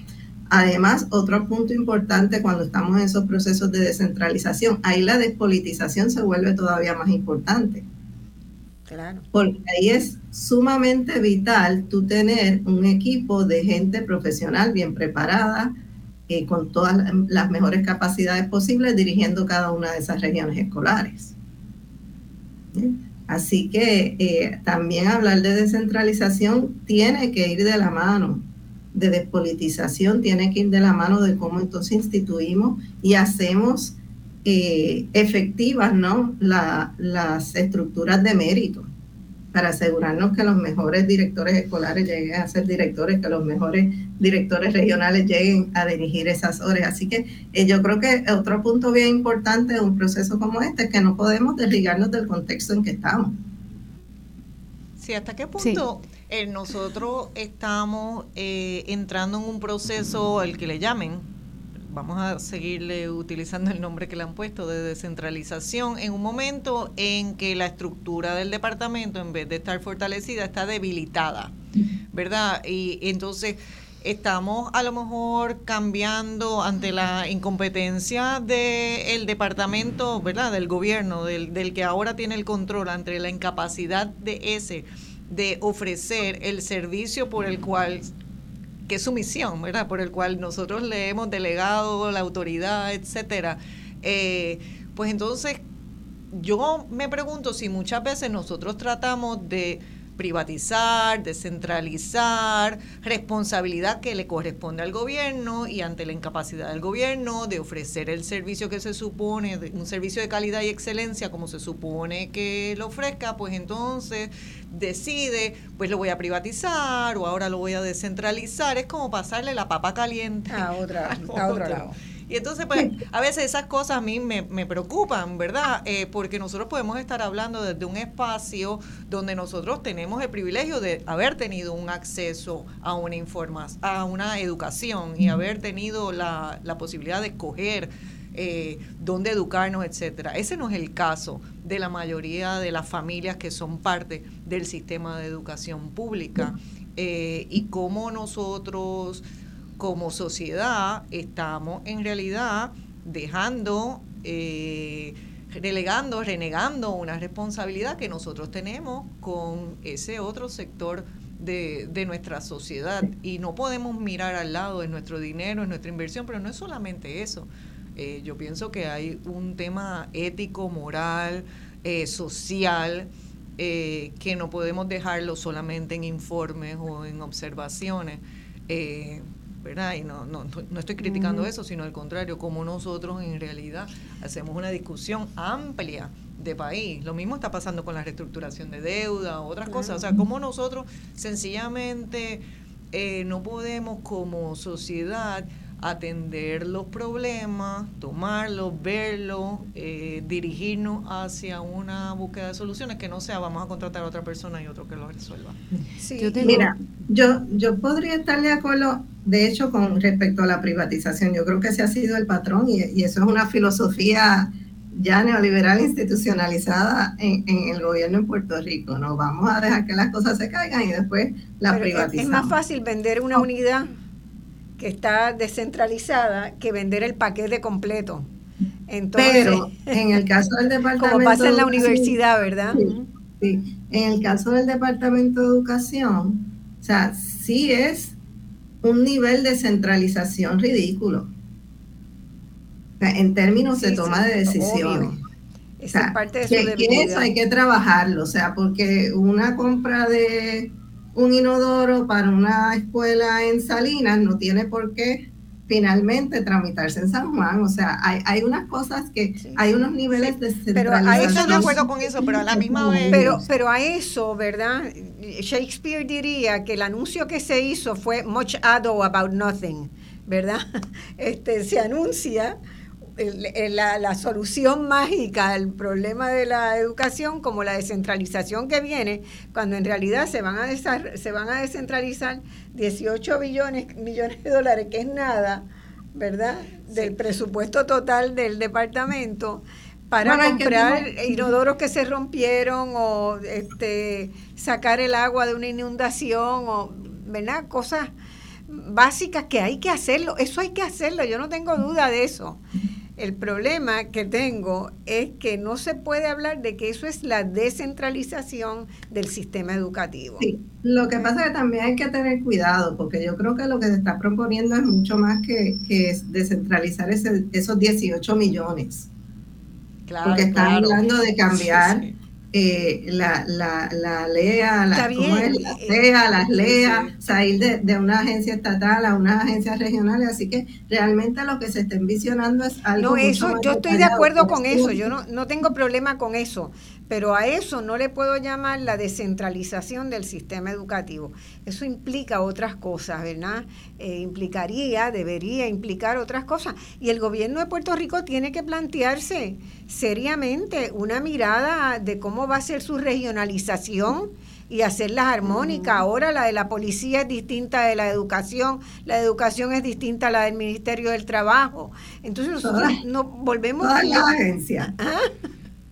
Además, otro punto importante cuando estamos en esos procesos de descentralización, ahí la despolitización se vuelve todavía más importante. Claro. Porque ahí es sumamente vital tú tener un equipo de gente profesional bien preparada, eh, con todas las mejores capacidades posibles dirigiendo cada una de esas regiones escolares. Así que eh, también hablar de descentralización tiene que ir de la mano, de despolitización tiene que ir de la mano de cómo entonces instituimos y hacemos eh, efectivas ¿no? las estructuras de mérito para asegurarnos que los mejores directores escolares lleguen a ser directores, que los mejores directores regionales lleguen a dirigir esas horas. Así que eh, yo creo que otro punto bien importante de un proceso como este es que no podemos desligarnos del contexto en que estamos. Sí, ¿hasta qué punto eh, nosotros estamos eh, entrando en un proceso, el que le llamen, vamos a seguirle utilizando el nombre que le han puesto de descentralización, en un momento en que la estructura del departamento, en vez de estar fortalecida, está debilitada, ¿verdad? Y entonces estamos a lo mejor cambiando ante la incompetencia del departamento, ¿verdad? Del gobierno, del, del que ahora tiene el control, ante la incapacidad de ese de ofrecer el servicio por el cual que es su misión, ¿verdad? Por el cual nosotros le hemos delegado la autoridad, etcétera. Eh, pues entonces, yo me pregunto si muchas veces nosotros tratamos de privatizar, descentralizar, responsabilidad que le corresponde al gobierno y ante la incapacidad del gobierno de ofrecer el servicio que se supone, un servicio de calidad y excelencia como se supone que lo ofrezca, pues entonces decide, pues lo voy a privatizar o ahora lo voy a descentralizar. Es como pasarle la papa caliente a, otra, a otro lado. Y entonces, pues, a veces esas cosas a mí me, preocupan, ¿verdad? Eh, porque nosotros podemos estar hablando desde un espacio donde nosotros tenemos el privilegio de haber tenido un acceso a una información, a una educación y haber tenido la, la posibilidad de escoger eh, dónde educarnos, etcétera. Ese no es el caso de la mayoría de las familias que son parte del sistema de educación pública. Eh, y cómo nosotros como sociedad estamos en realidad dejando, eh, relegando, renegando una responsabilidad que nosotros tenemos con ese otro sector de, de, nuestra sociedad. Y no podemos mirar al lado de nuestro dinero, de nuestra inversión, pero no es solamente eso. Eh, yo pienso que hay un tema ético, moral, eh, social, que no podemos dejarlo solamente en informes o en observaciones. ¿Verdad? Y no, no, no estoy criticando eso, sino al contrario, como nosotros en realidad hacemos una discusión amplia de país. Lo mismo está pasando con la reestructuración de deuda, otras cosas. O sea, como nosotros sencillamente eh, no podemos como sociedad atender los problemas, tomarlos, verlos, eh, dirigirnos hacia una búsqueda de soluciones que no sea vamos a contratar a otra persona y otro que lo resuelva. Sí, Mira, yo, yo podría estar de acuerdo, de hecho, con respecto a la privatización. Yo creo que ese ha sido el patrón y, eso es una filosofía ya neoliberal institucionalizada en, el gobierno en Puerto Rico. No vamos a dejar que las cosas se caigan y después las privatizamos. Es más fácil vender una unidad que está descentralizada que vender el paquete completo. Entonces, Pero en el caso del departamento... Como pasa en la universidad, ¿verdad? Sí, En el caso del departamento de educación, O sea, sí es un nivel de centralización ridículo. en términos de toma de decisiones. Esa es parte de su que, eso hay que trabajarlo, o sea, porque una compra de un inodoro para una escuela en Salinas no tiene por qué finalmente tramitarse en San Juan. O sea, hay, hay unas cosas que hay unos niveles de centralización. Pero a eso de acuerdo con eso, pero a la misma vez. Pero, pero a eso, ¿verdad? Shakespeare diría que el anuncio que se hizo fue much ado about nothing, ¿verdad? Este se anuncia la, la, solución mágica al problema de la educación como la descentralización que viene, cuando en realidad se van a, se van a descentralizar 18 billones, millones de dólares, que es nada, ¿verdad? Del presupuesto total del departamento para comprar inodoros que se rompieron o este, sacar el agua de una inundación o, ¿verdad? Cosas básicas que hay que hacerlo, eso hay que hacerlo, yo no tengo duda de eso. El problema que tengo es que no se puede hablar de que eso es la descentralización del sistema educativo. Sí, lo que pasa es que también hay que tener cuidado, porque yo creo que lo que se está proponiendo es mucho más que, que descentralizar esos 18 millones. Claro, porque están hablando de cambiar eh, la, la, la LEA, la, LEA, las LEA, salir de, de, una agencia estatal a unas agencias regionales, así que realmente lo que se está envisionando es algo... No, eso, yo estoy de acuerdo con eso, yo no, no tengo problema con eso, pero a eso no le puedo llamar la descentralización del sistema educativo. Eso implica otras cosas, ¿verdad? Eh, implicaría, debería implicar otras cosas. Y el gobierno de Puerto Rico tiene que plantearse seriamente una mirada de cómo va a ser su regionalización y hacerlas armónicas. Ahora la de la policía es distinta de la educación, la educación es distinta a la del Ministerio del Trabajo. Entonces nosotros no volvemos a la agencia. ¿Ah?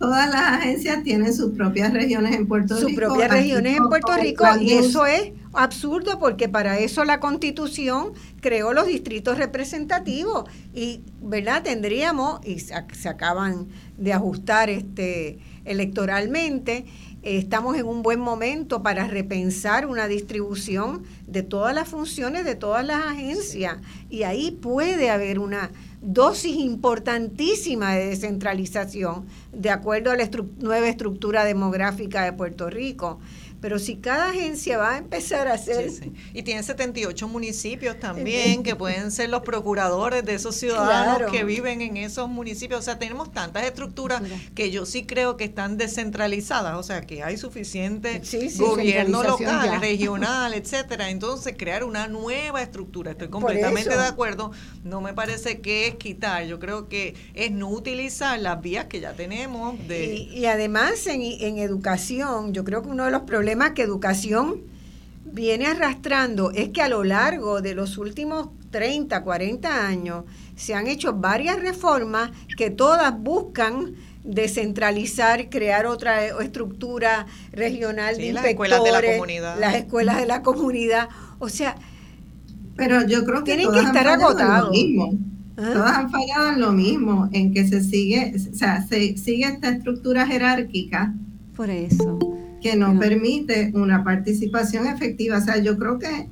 Todas las agencias tienen sus propias regiones en Puerto Rico. Sus propias regiones en Puerto Rico y eso es absurdo porque para eso la constitución creó los distritos representativos y, ¿verdad? Tendríamos, y se, acaban de ajustar este electoralmente, estamos en un buen momento para repensar una distribución de todas las funciones de todas las agencias y ahí puede haber una dosis importantísima de descentralización de acuerdo a la nueva estructura demográfica de Puerto Rico. Pero si cada agencia va a empezar a hacer... Y tiene 78 municipios también, que pueden ser los procuradores de esos ciudadanos que viven en esos municipios. O sea, tenemos tantas estructuras que yo sí creo que están descentralizadas. O sea, que hay suficiente gobierno local, regional, etcétera. Entonces, crear una nueva estructura. Estoy completamente de acuerdo. No me parece que es quitar. Yo creo que es no utilizar las vías que ya tenemos. De... Y, además, en, en educación, yo creo que uno de los problemas que educación viene arrastrando es que a lo largo de los últimos 30, 40 años se han hecho varias reformas que todas buscan descentralizar, crear otra estructura regional de las escuelas de la comunidad. Las escuelas de la comunidad. O sea, pero yo creo que tienen que estar agotados. ¿Ah? Todas han fallado en lo mismo, en que se sigue, o sea, se sigue esta estructura jerárquica. Por eso que no, permite una participación efectiva. O sea, yo creo que...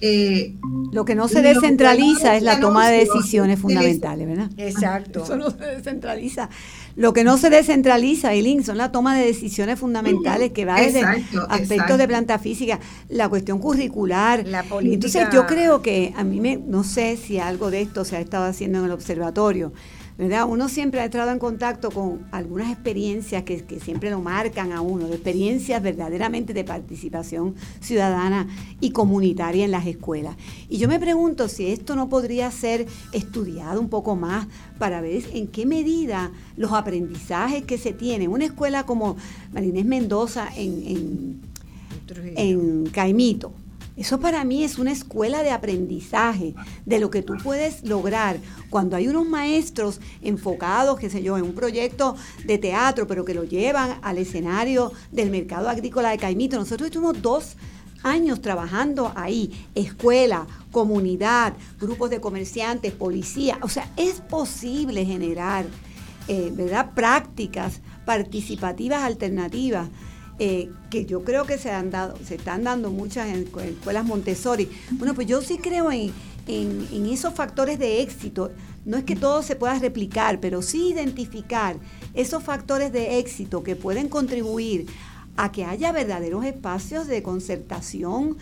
Eh, lo que no se descentraliza es la toma de decisiones fundamentales, ¿verdad? Exacto. Eso no se descentraliza. Lo que no se descentraliza, Eileen, son la toma de decisiones fundamentales que va desde aspectos de planta física, la cuestión curricular. La política. Entonces yo creo que a mí me, no sé si algo de esto se ha estado haciendo en el observatorio, ¿verdad? Uno siempre ha entrado en contacto con algunas experiencias que, siempre lo marcan a uno, de experiencias verdaderamente de participación ciudadana y comunitaria en las escuelas. Y yo me pregunto si esto no podría ser estudiado un poco más para ver en qué medida los aprendizajes que se tienen, una escuela como Marinés Mendoza en, en, en Caimito, eso para mí es una escuela de aprendizaje de lo que tú puedes lograr cuando hay unos maestros enfocados, qué sé yo, en un proyecto de teatro, pero que lo llevan al escenario del mercado agrícola de Caimito. Nosotros estuvimos dos años trabajando ahí, escuela, comunidad, grupos de comerciantes, policía. O sea, es posible generar, eh, ¿verdad?, prácticas participativas alternativas eh, que yo creo que se han dado, se están dando muchas en, escuelas Montessori. Bueno, pues yo sí creo en, en, esos factores de éxito. No es que todo se pueda replicar, pero sí identificar esos factores de éxito que pueden contribuir a que haya verdaderos espacios de concertación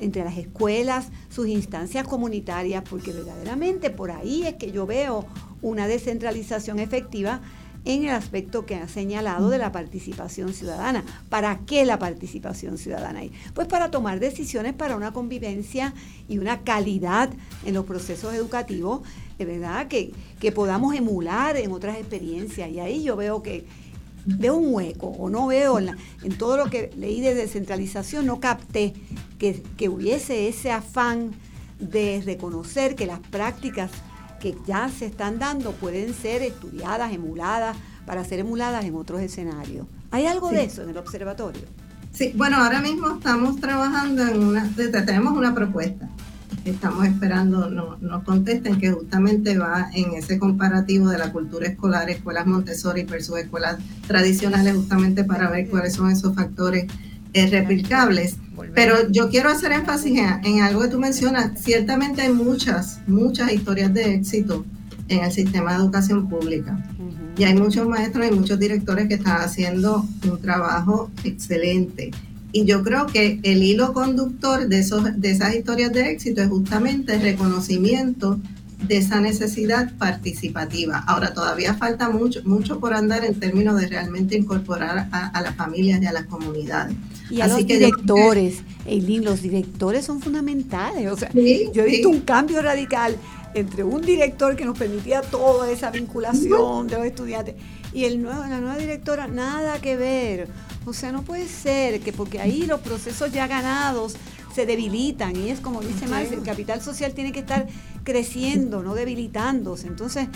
entre las escuelas, sus instancias comunitarias, porque verdaderamente por ahí es que yo veo una descentralización efectiva en el aspecto que ha señalado de la participación ciudadana. ¿Para qué la participación ciudadana? Pues para tomar decisiones para una convivencia y una calidad en los procesos educativos, de verdad, que, que podamos emular en otras experiencias. Y ahí yo veo que veo un hueco o no veo en, en todo lo que leí de descentralización, no capté que, que hubiese ese afán de reconocer que las prácticas que ya se están dando pueden ser estudiadas, emuladas, para ser emuladas en otros escenarios. ¿Hay algo de eso en el observatorio? Sí, bueno, ahora mismo estamos trabajando en una, tenemos una propuesta. Estamos esperando, no, nos contesten que justamente va en ese comparativo de la cultura escolar, escuelas Montessori versus escuelas tradicionales, justamente para ver cuáles son esos factores eh, replicables. Pero yo quiero hacer énfasis en, algo que tú mencionas. Ciertamente hay muchas, muchas historias de éxito en el sistema de educación pública. Y hay muchos maestros y muchos directores que están haciendo un trabajo excelente. Y yo creo que el hilo conductor de, esos, de esas historias de éxito es justamente el reconocimiento de esa necesidad participativa. Ahora todavía falta mucho, mucho por andar en términos de realmente incorporar a, las familias y a las comunidades. Y a los directores, Eileen, los directores son fundamentales. O sea, yo he visto un cambio radical entre un director que nos permitía toda esa vinculación de los estudiantes y el nuevo, la nueva directora, nada que ver. O sea, no puede ser que porque ahí los procesos ya ganados se debilitan y es como dice Marx, el capital social tiene que estar creciendo, no debilitándose. Entonces,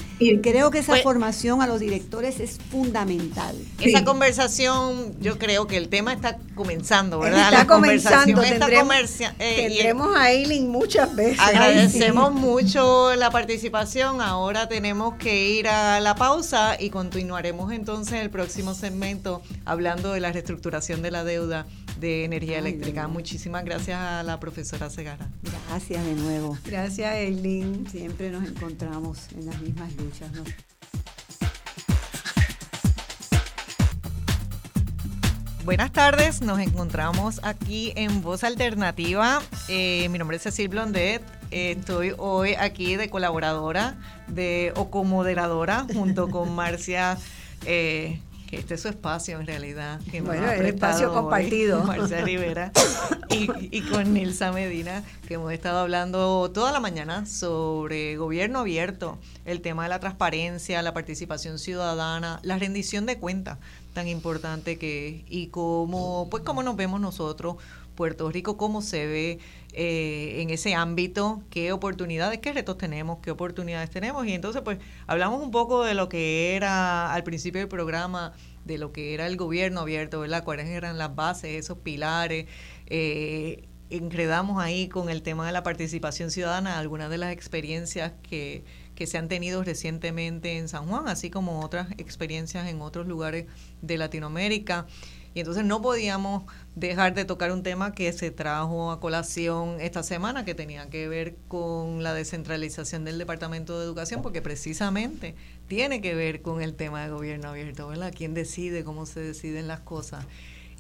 creo que esa pues formación a los directores es fundamental. Esa conversación, yo creo que el tema está comenzando, ¿verdad? Está comenzando, tendremos, eh, tendremos a Eileen muchas veces. Agradecemos mucho la participación, ahora tenemos que ir a la pausa y continuaremos entonces el próximo segmento hablando de la reestructuración de la deuda de energía eléctrica. Muchísimas gracias a la profesora Segara. Gracias de nuevo. Gracias, Eileen. Siempre nos encontramos en las mismas luchas. Buenas tardes, nos encontramos aquí en Voz Alternativa. Eh, mi nombre es Cecil Blondet. estoy hoy aquí de colaboradora de, o comoderadora junto con Marcia eh, este es su espacio en realidad. Que bueno, el espacio compartido. Marcia Rivera y, con Nilsa Medina, que hemos estado hablando toda la mañana sobre gobierno abierto, el tema de la transparencia, la participación ciudadana, la rendición de cuentas tan importante que es y cómo, pues cómo nos vemos nosotros, Puerto Rico, cómo se ve eh, en ese ámbito, qué oportunidades, qué retos tenemos, qué oportunidades tenemos. Y entonces, pues, hablamos un poco de lo que era al principio del programa, de lo que era el gobierno abierto, ¿verdad? Cuáles eran las bases, esos pilares. Eh, enredamos ahí con el tema de la participación ciudadana, algunas de las experiencias que, que se han tenido recientemente en San Juan, así como otras experiencias en otros lugares de Latinoamérica. Y entonces no podíamos dejar de tocar un tema que se trajo a colación esta semana, que tenía que ver con la descentralización del Departamento de Educación, porque precisamente tiene que ver con el tema de gobierno abierto, ¿verdad? ¿Quién decide cómo se deciden las cosas?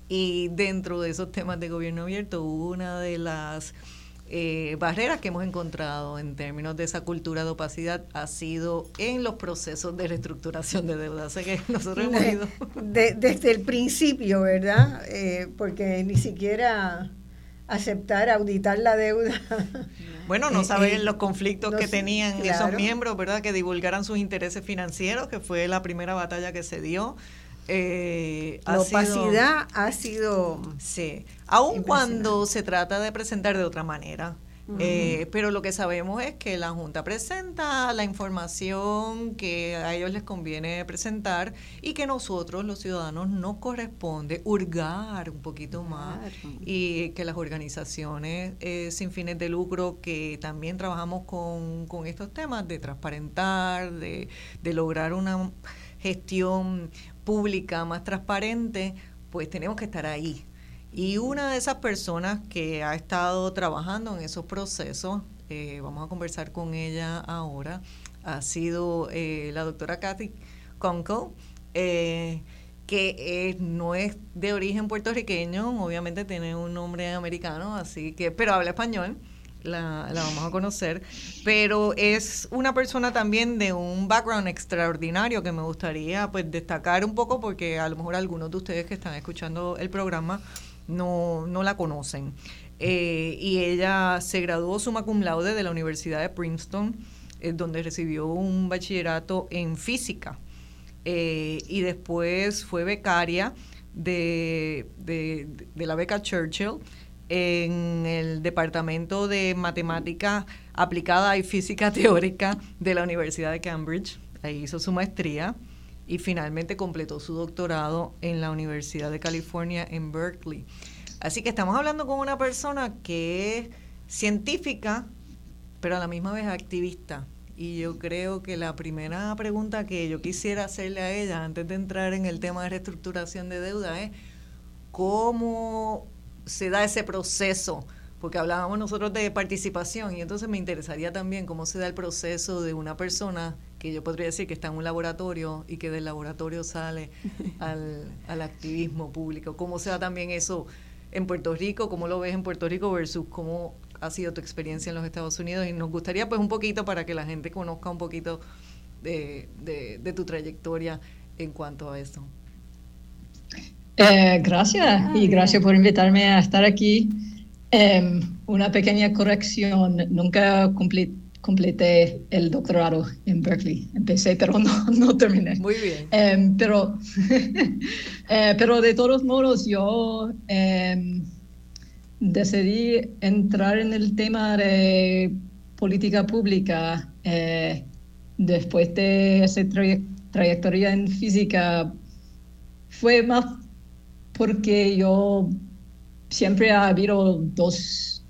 Y dentro de esos temas de gobierno abierto, una de las eh, barreras que hemos encontrado en términos de esa cultura de opacidad ha sido en los procesos de reestructuración de deuda. Sé que nosotros hemos ido... desde el principio, ¿verdad? Eh, porque ni siquiera aceptar, auditar la deuda. Bueno, no eh, saben los conflictos que tenían esos miembros, ¿verdad? Que divulgaran sus intereses financieros, que fue la primera batalla que se dio. Eh, la opacidad ha sido... Sí, aun cuando se trata de presentar de otra manera. Eh, pero lo que sabemos es que la Junta presenta la información que a ellos les conviene presentar y que nosotros, los ciudadanos, nos corresponde hurgar un poquito más y que las organizaciones eh, sin fines de lucro que también trabajamos con, con estos temas de transparentar, de, de lograr una gestión pública más transparente, pues tenemos que estar ahí. Y una de esas personas que ha estado trabajando en esos procesos, eh, vamos a conversar con ella ahora, ha sido eh, la doctora Kathy Conco, eh, que no es de origen puertorriqueño, obviamente tiene un nombre americano, así que, pero habla español la, vamos a conocer, pero es una persona también de un background extraordinario que me gustaría pues destacar un poco porque a lo mejor algunos de ustedes que están escuchando el programa no, no la conocen. Eh, y ella se graduó summa cum laude de la Universidad de Princeton, eh, donde recibió un bachillerato en física. Eh, y después fue becaria de, de, de la beca Churchill en el Departamento de Matemática Aplicada y Física Teórica de la Universidad de Cambridge. Ahí hizo su maestría y finalmente completó su doctorado en la Universidad de California en Berkeley. Así que estamos hablando con una persona que es científica, pero a la misma vez activista. Y yo creo que la primera pregunta que yo quisiera hacerle a ella antes de entrar en el tema de reestructuración de deuda es, ¿cómo se da ese proceso? Porque hablábamos nosotros de participación y entonces me interesaría también cómo se da el proceso de una persona que yo podría decir que está en un laboratorio y que del laboratorio sale al, al activismo público. ¿Cómo se da también eso en Puerto Rico? ¿Cómo lo ves en Puerto Rico versus cómo ha sido tu experiencia en los Estados Unidos? Y nos gustaría pues un poquito para que la gente conozca un poquito de, de, de tu trayectoria en cuanto a eso. Eh, gracias y gracias por invitarme a estar aquí. Em, una pequeña corrección, nunca completé el doctorado en Berkeley. Empecé, pero no, no terminé. Muy bien. Em, pero, eh, pero de todos modos, yo em, decidí entrar en el tema de política pública eh, después de esa trayectoria en física. Fue más porque yo siempre había habido dos,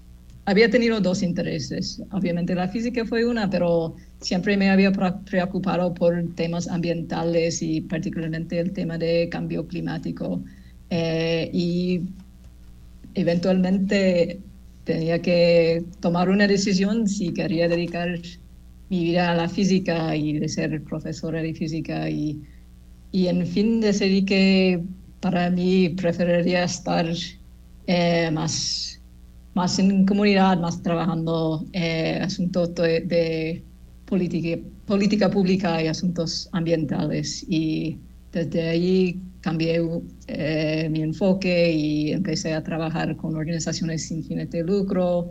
había tenido dos intereses. Obviamente la física fue una, pero siempre me había preocupado por temas ambientales y particularmente el tema de cambio climático. Eh, y eventualmente tenía que tomar una decisión si quería dedicar mi vida a la física y de ser profesora de física y, y en fin decidí que para mí preferiría estar eh, más, más en comunidad, más trabajando eh, asuntos de, política, política pública y asuntos ambientales. Y desde ahí cambié eh, mi enfoque y empecé a trabajar con organizaciones sin fines de lucro.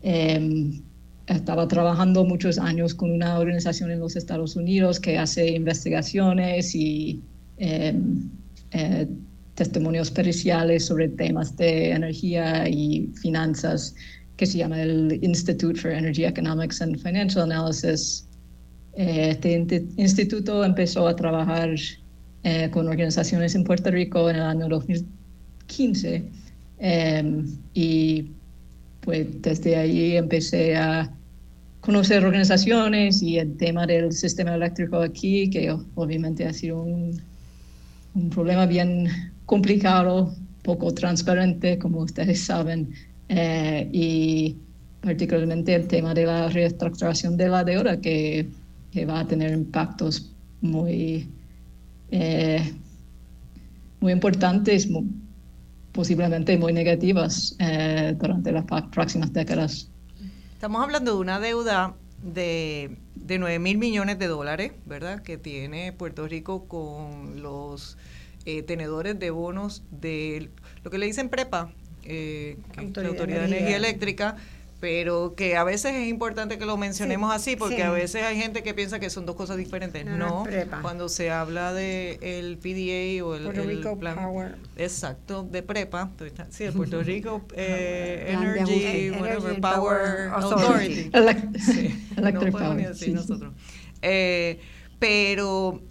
Em, estaba trabajando muchos años con una organización en los Estados Unidos que hace investigaciones y em, eh, testimonios periciales sobre temas de energía y finanzas que se llama el Institute for Energy Economics and Financial Analysis. Eh, este instituto empezó a trabajar eh, con organizaciones en Puerto Rico en el año 2015 y pues desde ahí empecé a conocer organizaciones y el tema del sistema eléctrico aquí, que obviamente ha sido un un problema bien complicado, poco transparente, como ustedes saben, eh, y particularmente el tema de la reestructuración de la deuda, que, que va a tener impactos muy, eh, muy importantes, posiblemente muy negativas eh, durante las próximas décadas. Estamos hablando de una deuda de, de 9 mil millones de dólares, ¿verdad? Que tiene Puerto Rico con los eh, tenedores de bonos de lo que le dicen PREPA, eh, la Autoridad de Energía Eléctrica pero que a veces es importante que lo mencionemos así porque a veces hay gente que piensa que son dos cosas diferentes. No, cuando se habla de el PDA o el, el plan Power. exacto de prepa, sí, el Puerto Rico eh, Energy, whatever, Power, Authority, Electric Power, nosotros. Eh, pero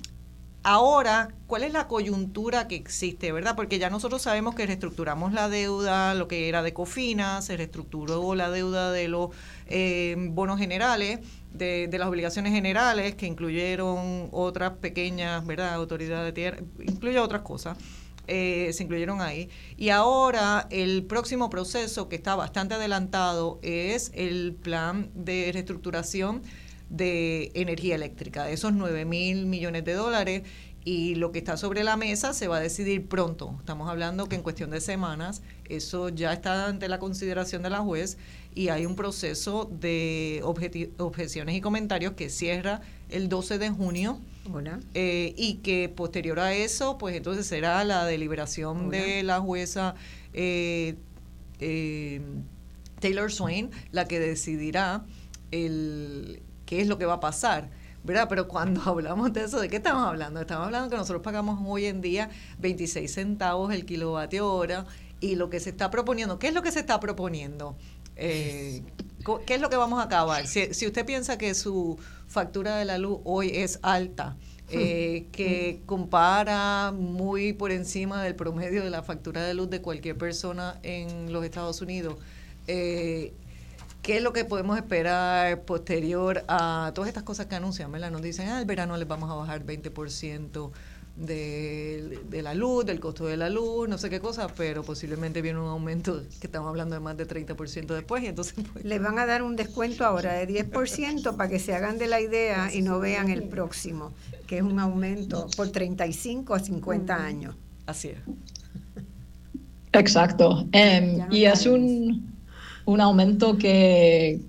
Ahora, ¿cuál es la coyuntura que existe, verdad? Porque ya nosotros sabemos que reestructuramos la deuda, lo que era de Cofina, se reestructuró la deuda de los eh, bonos generales, de, las obligaciones generales, que incluyeron otras pequeñas, ¿verdad? Autoridad de tierra, incluye otras cosas. eh, se incluyeron ahí. Y ahora el próximo proceso que está bastante adelantado es el plan de reestructuración de energía eléctrica, de esos 9 mil millones de dólares y lo que está sobre la mesa se va a decidir pronto. Estamos hablando que en cuestión de semanas eso ya está ante la consideración de la juez y hay un proceso de objeciones y comentarios que cierra el 12 de junio. Eh, y que posterior a eso, pues entonces será la deliberación de la jueza eh, eh, Taylor Swain la que decidirá el, qué es lo que va a pasar. ¿verdad? Pero cuando hablamos de eso, ¿de qué estamos hablando? Estamos hablando que nosotros pagamos hoy en día 26 centavos el kilovatio hora y lo que se está proponiendo, ¿qué es lo que se está proponiendo? Eh, ¿Qué es lo que vamos a acabar? Si, si, usted piensa que su factura de la luz hoy es alta, eh, que compara muy por encima del promedio de la factura de luz de cualquier persona en los Estados Unidos, eh, ¿Qué es lo que podemos esperar posterior a todas estas cosas que anuncian? ¿verdad? Nos dicen, ah, el verano les vamos a bajar 20% de, de la luz, del costo de la luz, no sé qué cosa, pero posiblemente viene un aumento que estamos hablando de más de 30% después y entonces... Pues, Les van a dar un descuento ahora de 10% para que se hagan de la idea y no vean el próximo, que es un aumento por 35 a 50 años. Así es. Exacto. Em, y es un, un aumento que,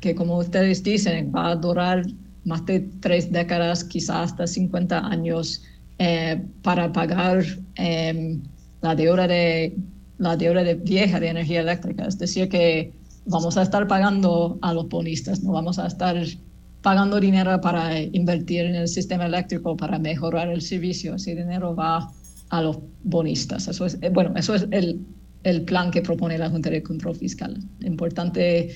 que, como ustedes dicen, va a durar más de tres décadas, quizás hasta 50 años. Eh, para pagar em, la deuda de la deuda de vieja de energía eléctrica. Es decir, que vamos a estar pagando a los bonistas, no vamos a estar pagando dinero para invertir en el sistema eléctrico, para mejorar el servicio. Ese dinero va a los bonistas. Eso es, eh, bueno, eso es el, el plan que propone la Junta de Control Fiscal. Importante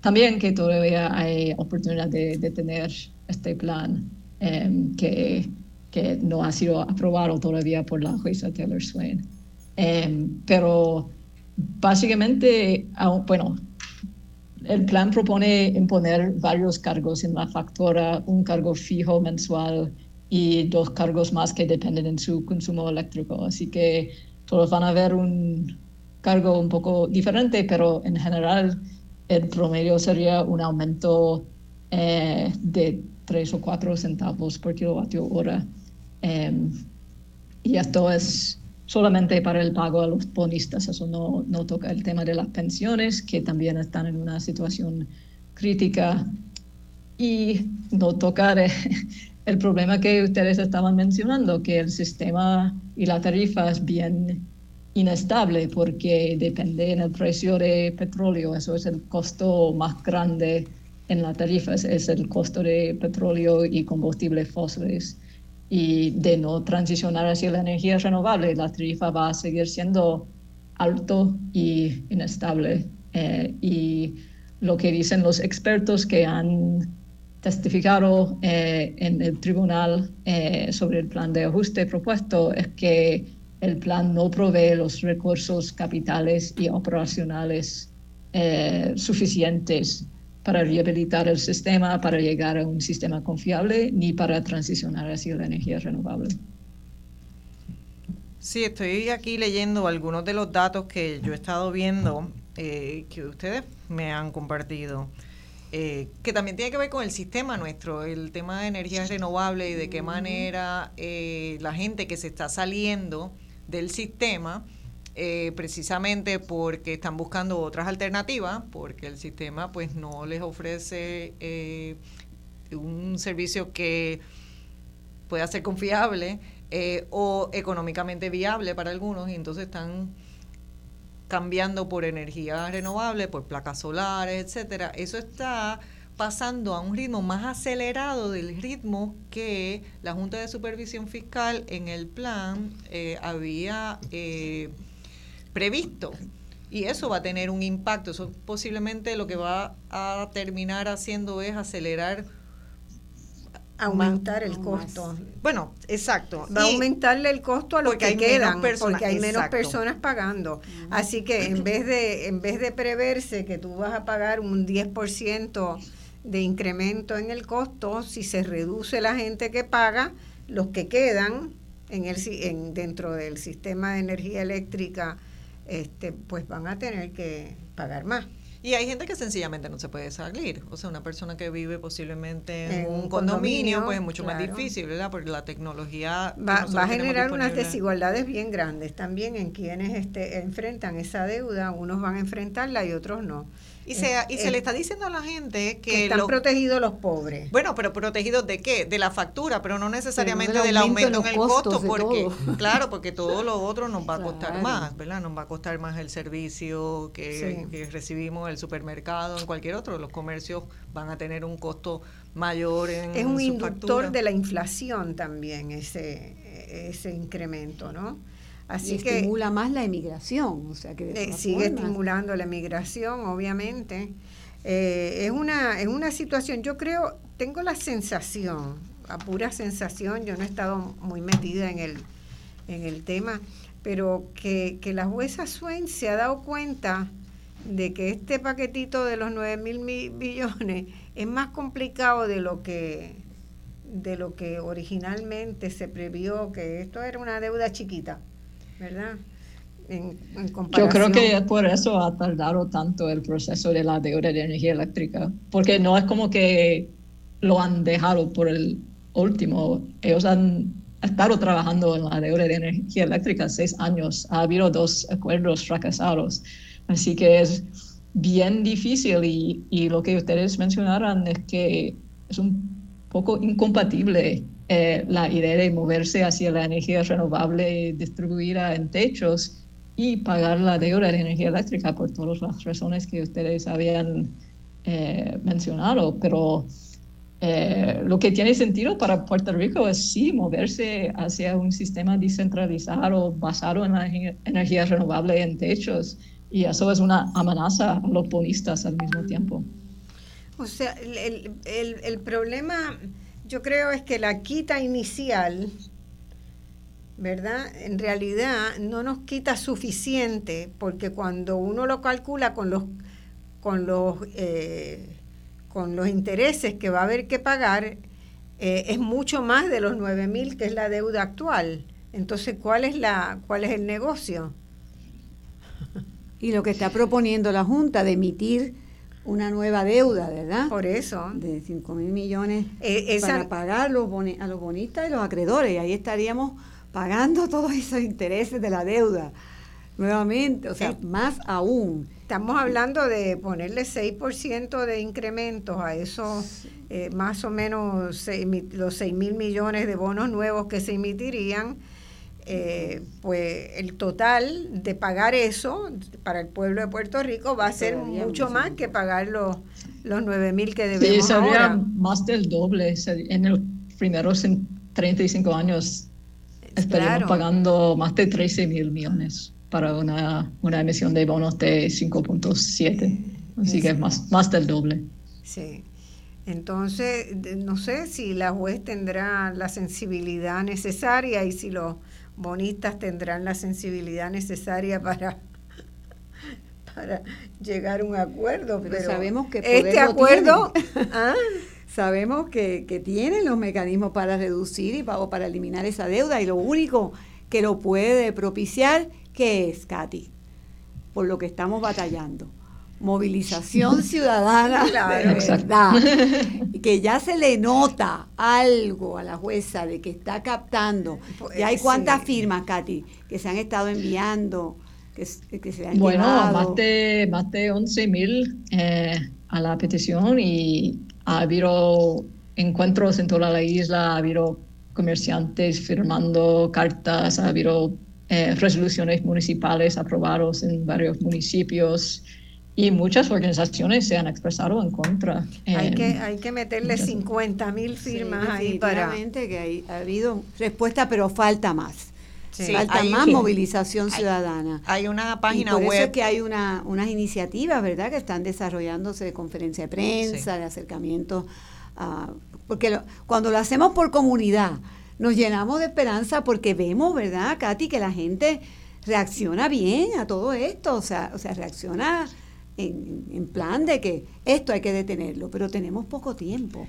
también que todavía hay oportunidad de, de tener este plan em, que que no ha sido aprobado todavía por la jueza Taylor Swain. Em, pero básicamente, bueno, el plan propone imponer varios cargos en la factura, un cargo fijo mensual y dos cargos más que dependen en su consumo eléctrico. Así que todos van a ver un cargo un poco diferente, pero en general el promedio sería un aumento eh, de 3 o 4 centavos por kilovatio hora Em, y esto es solamente para el pago a los bonistas, eso no, no toca el tema de las pensiones, que también están en una situación crítica, y no toca el problema que ustedes estaban mencionando, que el sistema y la tarifa es bien inestable porque depende del precio de petróleo, eso es el costo más grande en la tarifa, es el costo de petróleo y combustibles fósiles y de no transicionar hacia la energía renovable, la tarifa va a seguir siendo alto y inestable. Eh, y lo que dicen los expertos que han testificado eh, en el tribunal eh, sobre el plan de ajuste propuesto es que el plan no provee los recursos capitales y operacionales suficientes para rehabilitar el sistema, para llegar a un sistema confiable, ni para transicionar hacia la energía renovable. Sí, estoy aquí leyendo algunos de los datos que yo he estado viendo eh, que ustedes me han compartido, eh, que también tiene que ver con el sistema nuestro, el tema de energía renovable y de qué manera eh, la gente que se está saliendo del sistema eh, precisamente porque están buscando otras alternativas, porque el sistema pues no les ofrece eh, un servicio que pueda ser confiable eh, o económicamente viable para algunos y entonces están cambiando por energía renovable, por placas solares, etcétera. Eso está pasando a un ritmo más acelerado del ritmo que la Junta de Supervisión Fiscal en el plan había previsto. Y eso va a tener un impacto. Eso posiblemente lo que va a terminar haciendo es acelerar aumentar el costo. Bueno, exacto. Va a aumentarle el costo a los que quedan, porque hay menos personas pagando. Así que en vez de en vez de preverse que tú vas a pagar un 10% de incremento en el costo, si se reduce la gente que paga, los que quedan en el, en, dentro del sistema de energía eléctrica, este, pues van a tener que pagar más. Y hay gente que sencillamente no se puede salir. O sea, una persona que vive posiblemente en, un condominio, pues es mucho más difícil, ¿verdad? Porque la tecnología... Va, a generar unas desigualdades bien grandes también en quienes este, enfrentan esa deuda. Unos van a enfrentarla y otros no. Y se, y se le está diciendo a la gente que, están protegidos los pobres. Bueno, pero protegidos de qué? De la factura, pero no necesariamente del aumento en, el costo, porque claro, porque todo lo otro nos va a costar más, ¿verdad? Nos va a costar más el servicio que, recibimos el supermercado, en cualquier otro, los comercios van a tener un costo mayor en Es un inductor de la inflación también ese ese incremento, ¿no? Así que estimula más la emigración, o sea que eh, sigue estimulando la emigración, obviamente. Eh, es una es una situación. Yo creo, tengo la sensación, a pura sensación. Yo no he estado muy metida en el en el tema, pero que, que la jueza Swain se ha dado cuenta de que este paquetito de los 9 mil millones es más complicado de lo que de lo que originalmente se previó, que esto era una deuda chiquita. ¿Verdad? Yo creo que por eso ha tardado tanto el proceso de la deuda de energía eléctrica, porque no es como que lo han dejado por el último. Ellos han estado trabajando en la deuda de energía eléctrica seis años. Ha habido dos acuerdos fracasados. Así que es bien difícil y, y lo que ustedes mencionaron es que es un poco incompatible eh, la idea de moverse hacia la energía renovable distribuida en techos y pagar la deuda de energía eléctrica por todas las razones que ustedes habían eh, mencionado. Pero eh, lo que tiene sentido para Puerto Rico es sí moverse hacia un sistema descentralizado basado en la energía renovable en techos. Y eso es una amenaza a los bonistas al mismo tiempo. O sea, el, el, el problema yo creo es que la quita inicial, ¿verdad? En realidad no nos quita suficiente porque cuando uno lo calcula con los con los eh, con los intereses que va a haber que pagar eh, es mucho más de los 9 mil que es la deuda actual. Entonces, ¿cuál es la cuál es el negocio? Y lo que está proponiendo la Junta de emitir una nueva deuda, ¿verdad? Por eso. De 5 mil millones eh, para pagar los a los bonistas y los acreedores. Y ahí estaríamos pagando todos esos intereses de la deuda. Nuevamente, o sea, más aún. Estamos hablando de ponerle 6% de incrementos a esos eh, más o menos los 6 mil millones de bonos nuevos que se emitirían eh, pues el total de pagar eso para el pueblo de Puerto Rico va a ser mucho más que pagar los, los 9 mil que debemos sí, sería más del doble. En los primeros 35 años estaríamos pagando más de 13 mil millones para una, una emisión de bonos de 5.7. Así que es más, más del doble. Sí. Entonces, no sé si la juez tendrá la sensibilidad necesaria y si los bonistas tendrán la sensibilidad necesaria para para llegar a un acuerdo, pero, sabemos que este acuerdo ¿ah? sabemos que, que, tienen los mecanismos para reducir y para, para eliminar esa deuda y lo único que lo puede propiciar, ¿qué es, Katy? Por lo que estamos batallando movilización ciudadana de verdad, que ya se le nota algo a la jueza de que está captando. Pues, ¿Ya hay cuántas firmas, Katy, que se han estado enviando? Que, se han bueno, más de, más de 11 mil eh, a la petición y ha habido encuentros en toda la isla, ha habido comerciantes firmando cartas, ha habido eh, resoluciones municipales aprobadas en varios municipios. Y muchas organizaciones se han expresado en contra. Hay, que, hay que meterle 50 mil firmas ahí para... que ha habido respuesta, pero falta más. falta más movilización ciudadana. Hay, una página y por web. Eso es que hay una, unas iniciativas, ¿verdad?, que están desarrollándose de conferencia de prensa, de acercamiento. porque cuando lo hacemos por comunidad, nos llenamos de esperanza porque vemos, ¿verdad, Katy, que la gente reacciona bien a todo esto, o sea, o sea reacciona en, plan de que esto hay que detenerlo, pero tenemos poco tiempo.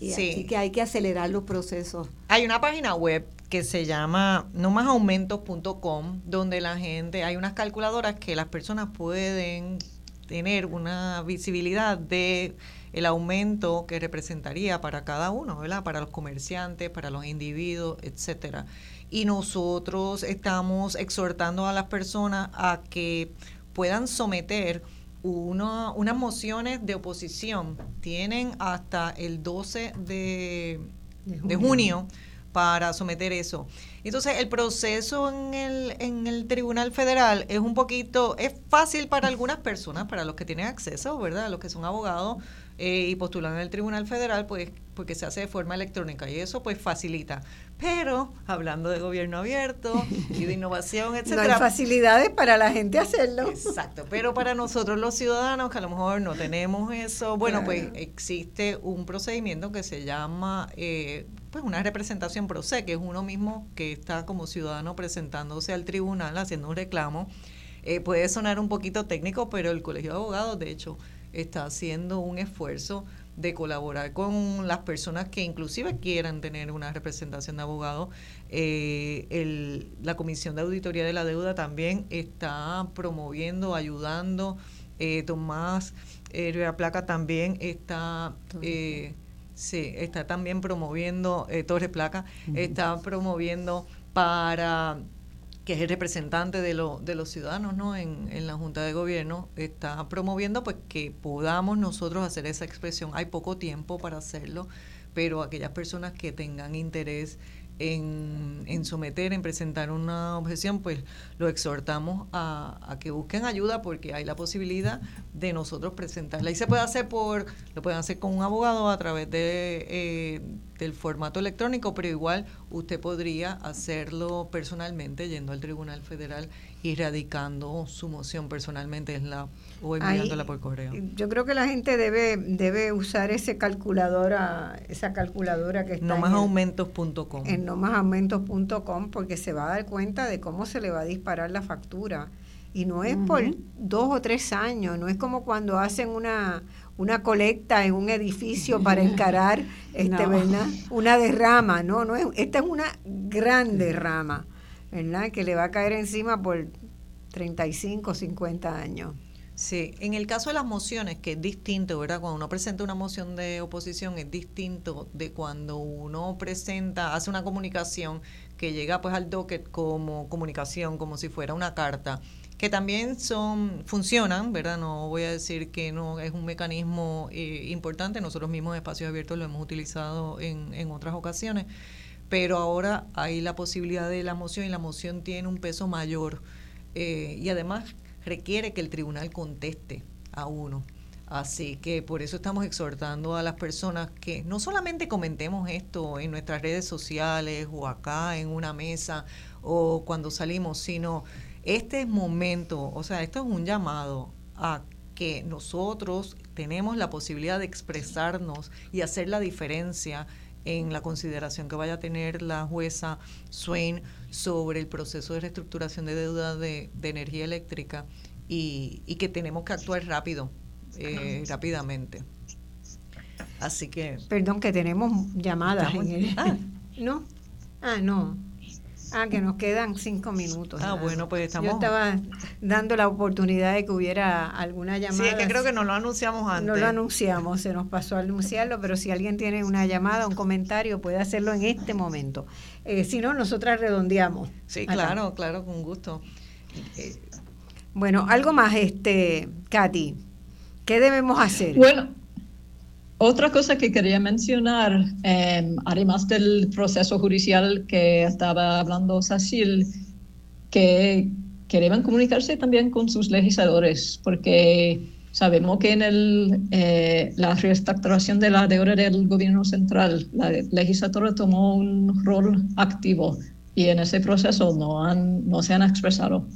Y Así que hay que acelerar los procesos. Hay una página web que se llama nomasaumentos.com, donde la gente, hay unas calculadoras que las personas pueden tener una visibilidad de el aumento que representaría para cada uno, ¿verdad? Para los comerciantes, para los individuos, etcétera. Y nosotros estamos exhortando a las personas a que puedan someter una, unas mociones de oposición. Tienen hasta el 12 de, de junio para someter eso. Entonces, el proceso en el, en el Tribunal Federal es un poquito, es fácil para algunas personas, para los que tienen acceso, ¿verdad? Los que son abogados eh, y postulan en el Tribunal Federal, pues porque se hace de forma electrónica y eso pues facilita. Pero hablando de gobierno abierto y de innovación, etcétera. No hay facilidades para la gente hacerlo. Exacto, pero para nosotros los ciudadanos que a lo mejor no tenemos eso, bueno, pues existe un procedimiento que se llama eh, pues una representación pro se, que es uno mismo que está como ciudadano presentándose al tribunal haciendo un reclamo. Eh, puede sonar un poquito técnico, pero el Colegio de Abogados, de hecho, está haciendo un esfuerzo de colaborar con las personas que inclusive quieran tener una representación de abogado. Eh, la Comisión de Auditoría de la Deuda también está promoviendo, ayudando. Eh, Tomás eh, Placa también está... Eh, sí, está también promoviendo, Torres Placa, está promoviendo para que es el representante de, de los ciudadanos ¿no? en, en, la Junta de Gobierno, está promoviendo pues que podamos nosotros hacer esa expresión. Hay poco tiempo para hacerlo, pero aquellas personas que tengan interés en, someter, en presentar una objeción, pues lo exhortamos a, que busquen ayuda porque hay la posibilidad de nosotros presentarla. Y se puede hacer por, lo pueden hacer con un abogado a través de, eh, del formato electrónico, pero igual usted podría hacerlo personalmente yendo al Tribunal Federal y radicando su moción personalmente en la o enviándola por correo. Yo creo que la gente debe debe usar ese calculadora, esa calculadora que está nomasaumentos.com. En, en nomasaumentos.com porque se va a dar cuenta de cómo se le va a disparar la factura. Y no es por dos o tres años, no es como cuando hacen una, una colecta en un edificio para encarar este, una derrama, no, no es, esta es una gran derrama, ¿verdad? Que le va a caer encima por 35, 50 años. Sí, en el caso de las mociones, que es distinto, ¿verdad? Cuando uno presenta una moción de oposición es distinto de cuando uno presenta, hace una comunicación que llega pues al docket como comunicación, como si fuera una carta, que también son funcionan, ¿verdad? No voy a decir que no es un mecanismo eh, importante, nosotros mismos Espacios Abiertos lo hemos utilizado en, en otras ocasiones, pero ahora hay la posibilidad de la moción y la moción tiene un peso mayor. Eh, y además requiere que el tribunal conteste a uno. Así que por eso estamos exhortando a las personas que no solamente comentemos esto en nuestras redes sociales o acá en una mesa o cuando salimos, sino este momento, o sea, esto es un llamado a que nosotros tenemos la posibilidad de expresarnos y hacer la diferencia en la consideración que vaya a tener la jueza Swain sobre el proceso de reestructuración de deuda de, energía eléctrica y, que tenemos que actuar rápido, eh, rápidamente. Así que... Perdón, que tenemos llamadas. En ah. ¿No? Ah, no. Ah, que nos quedan cinco minutos. Ah, bueno, pues estamos. Yo estaba dando la oportunidad de que hubiera alguna llamada. Sí, es que creo que no lo anunciamos antes. No lo anunciamos, se nos pasó a anunciarlo, pero si alguien tiene una llamada, un comentario, puede hacerlo en este momento. Eh, si no, nosotras redondeamos. Sí, claro, claro, con gusto. bueno, algo más, este, Katy. ¿Qué debemos hacer? Bueno, otra cosa que quería mencionar, em, además del proceso judicial que estaba hablando Cecil, que, que deben comunicarse también con sus legisladores, porque sabemos que en el, eh, la reestructuración de la deuda del gobierno central, la legislatura tomó un rol activo y en ese proceso no, han, no se han expresado.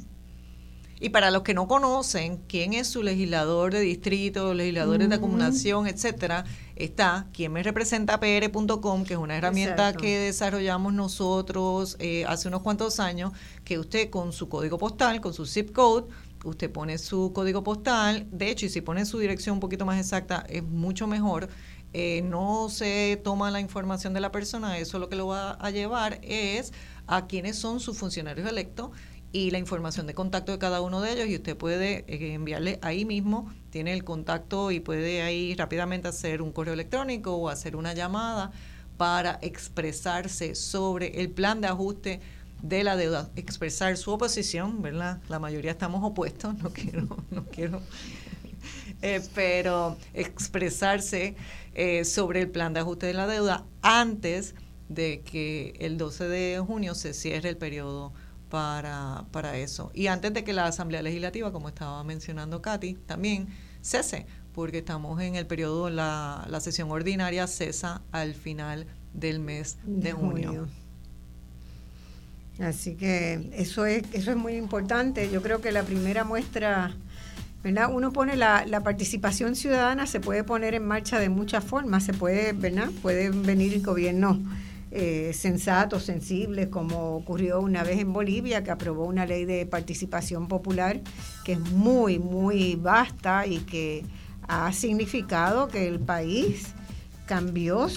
Y para los que no conocen quién es su legislador de distrito, legisladores de acumulación, etcétera, está quien me representa pr.com, que es una herramienta que desarrollamos nosotros eh, hace unos cuantos años, que usted con su código postal, con su zip code, usted pone su código postal, de hecho, y si pone su dirección un poquito más exacta, es mucho mejor. eh, no se toma la información de la persona, eso lo que lo va a llevar es a quiénes son sus funcionarios electos y la información de contacto de cada uno de ellos y usted puede eh, enviarle ahí mismo, tiene el contacto y puede ahí rápidamente hacer un correo electrónico o hacer una llamada para expresarse sobre el plan de ajuste de la deuda, expresar su oposición, ¿verdad? La mayoría estamos opuestos, no quiero, no quiero, eh, pero expresarse eh, sobre el plan de ajuste de la deuda antes de que el 12 de junio se cierre el periodo para, para eso. Y antes de que la Asamblea Legislativa, como estaba mencionando Katy, también cese, porque estamos en el periodo, la, la sesión ordinaria cesa al final del mes de, junio. Así que eso es, eso es muy importante. Yo creo que la primera muestra, ¿verdad? Uno pone la, la participación ciudadana, se puede poner en marcha de muchas formas, se puede, ¿verdad? Pueden venir gobiernos eh, sensatos, sensibles, como ocurrió una vez en Bolivia, que aprobó una ley de participación popular que es muy, muy vasta y que ha significado que el país cambió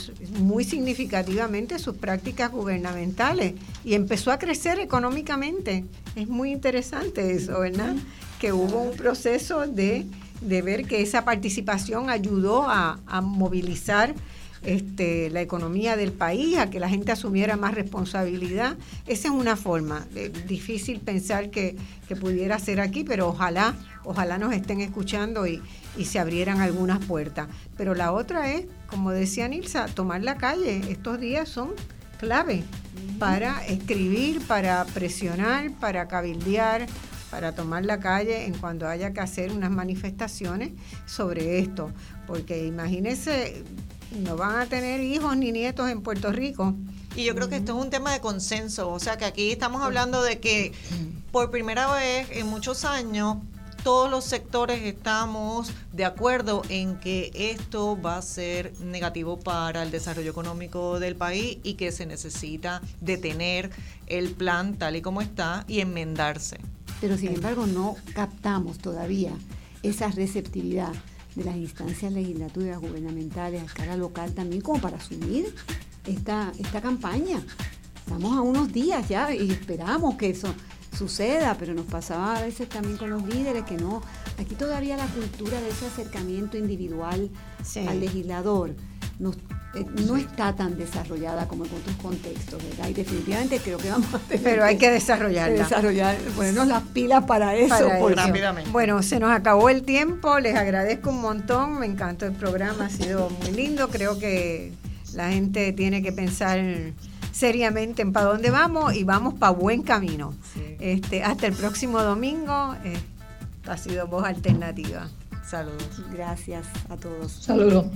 muy significativamente sus prácticas gubernamentales y empezó a crecer económicamente. Es muy interesante eso, ¿verdad? Que hubo un proceso de, ver que esa participación ayudó a, movilizar este, la economía del país, a que la gente asumiera más responsabilidad. Esa es una forma. difícil pensar que, que pudiera ser aquí, pero ojalá, ojalá nos estén escuchando y, y se abrieran algunas puertas. Pero la otra es, como decía Nilsa, tomar la calle. Estos días son clave para escribir, para presionar, para cabildear, para tomar la calle en cuando haya que hacer unas manifestaciones sobre esto. Porque imagínense, no van a tener hijos ni nietos en Puerto Rico. Y yo creo que esto es un tema de consenso, o sea que aquí estamos hablando de que por primera vez en muchos años todos los sectores estamos de acuerdo en que esto va a ser negativo para el desarrollo económico del país y que se necesita detener el plan tal y como está y enmendarse. Pero sin embargo no captamos todavía esa receptividad de las instancias legislativas gubernamentales a escala local también como para asumir esta, esta campaña. Estamos a unos días ya y esperamos que eso suceda, pero nos pasaba a veces también con los líderes que no, aquí todavía la cultura de ese acercamiento individual al legislador eh, no está tan desarrollada como en otros contextos, ¿verdad? Y definitivamente creo que vamos a tener Pero hay que desarrollarla. desarrollar, ponernos las pilas para eso. rápidamente. Bueno, se nos acabó el tiempo, les agradezco un montón, me encantó el programa, ha sido muy lindo, creo que la gente tiene que pensar seriamente en para dónde vamos y vamos para buen camino. Este, hasta el próximo domingo. Eh, ha sido voz alternativa. Saludos. Gracias a todos. Saludos.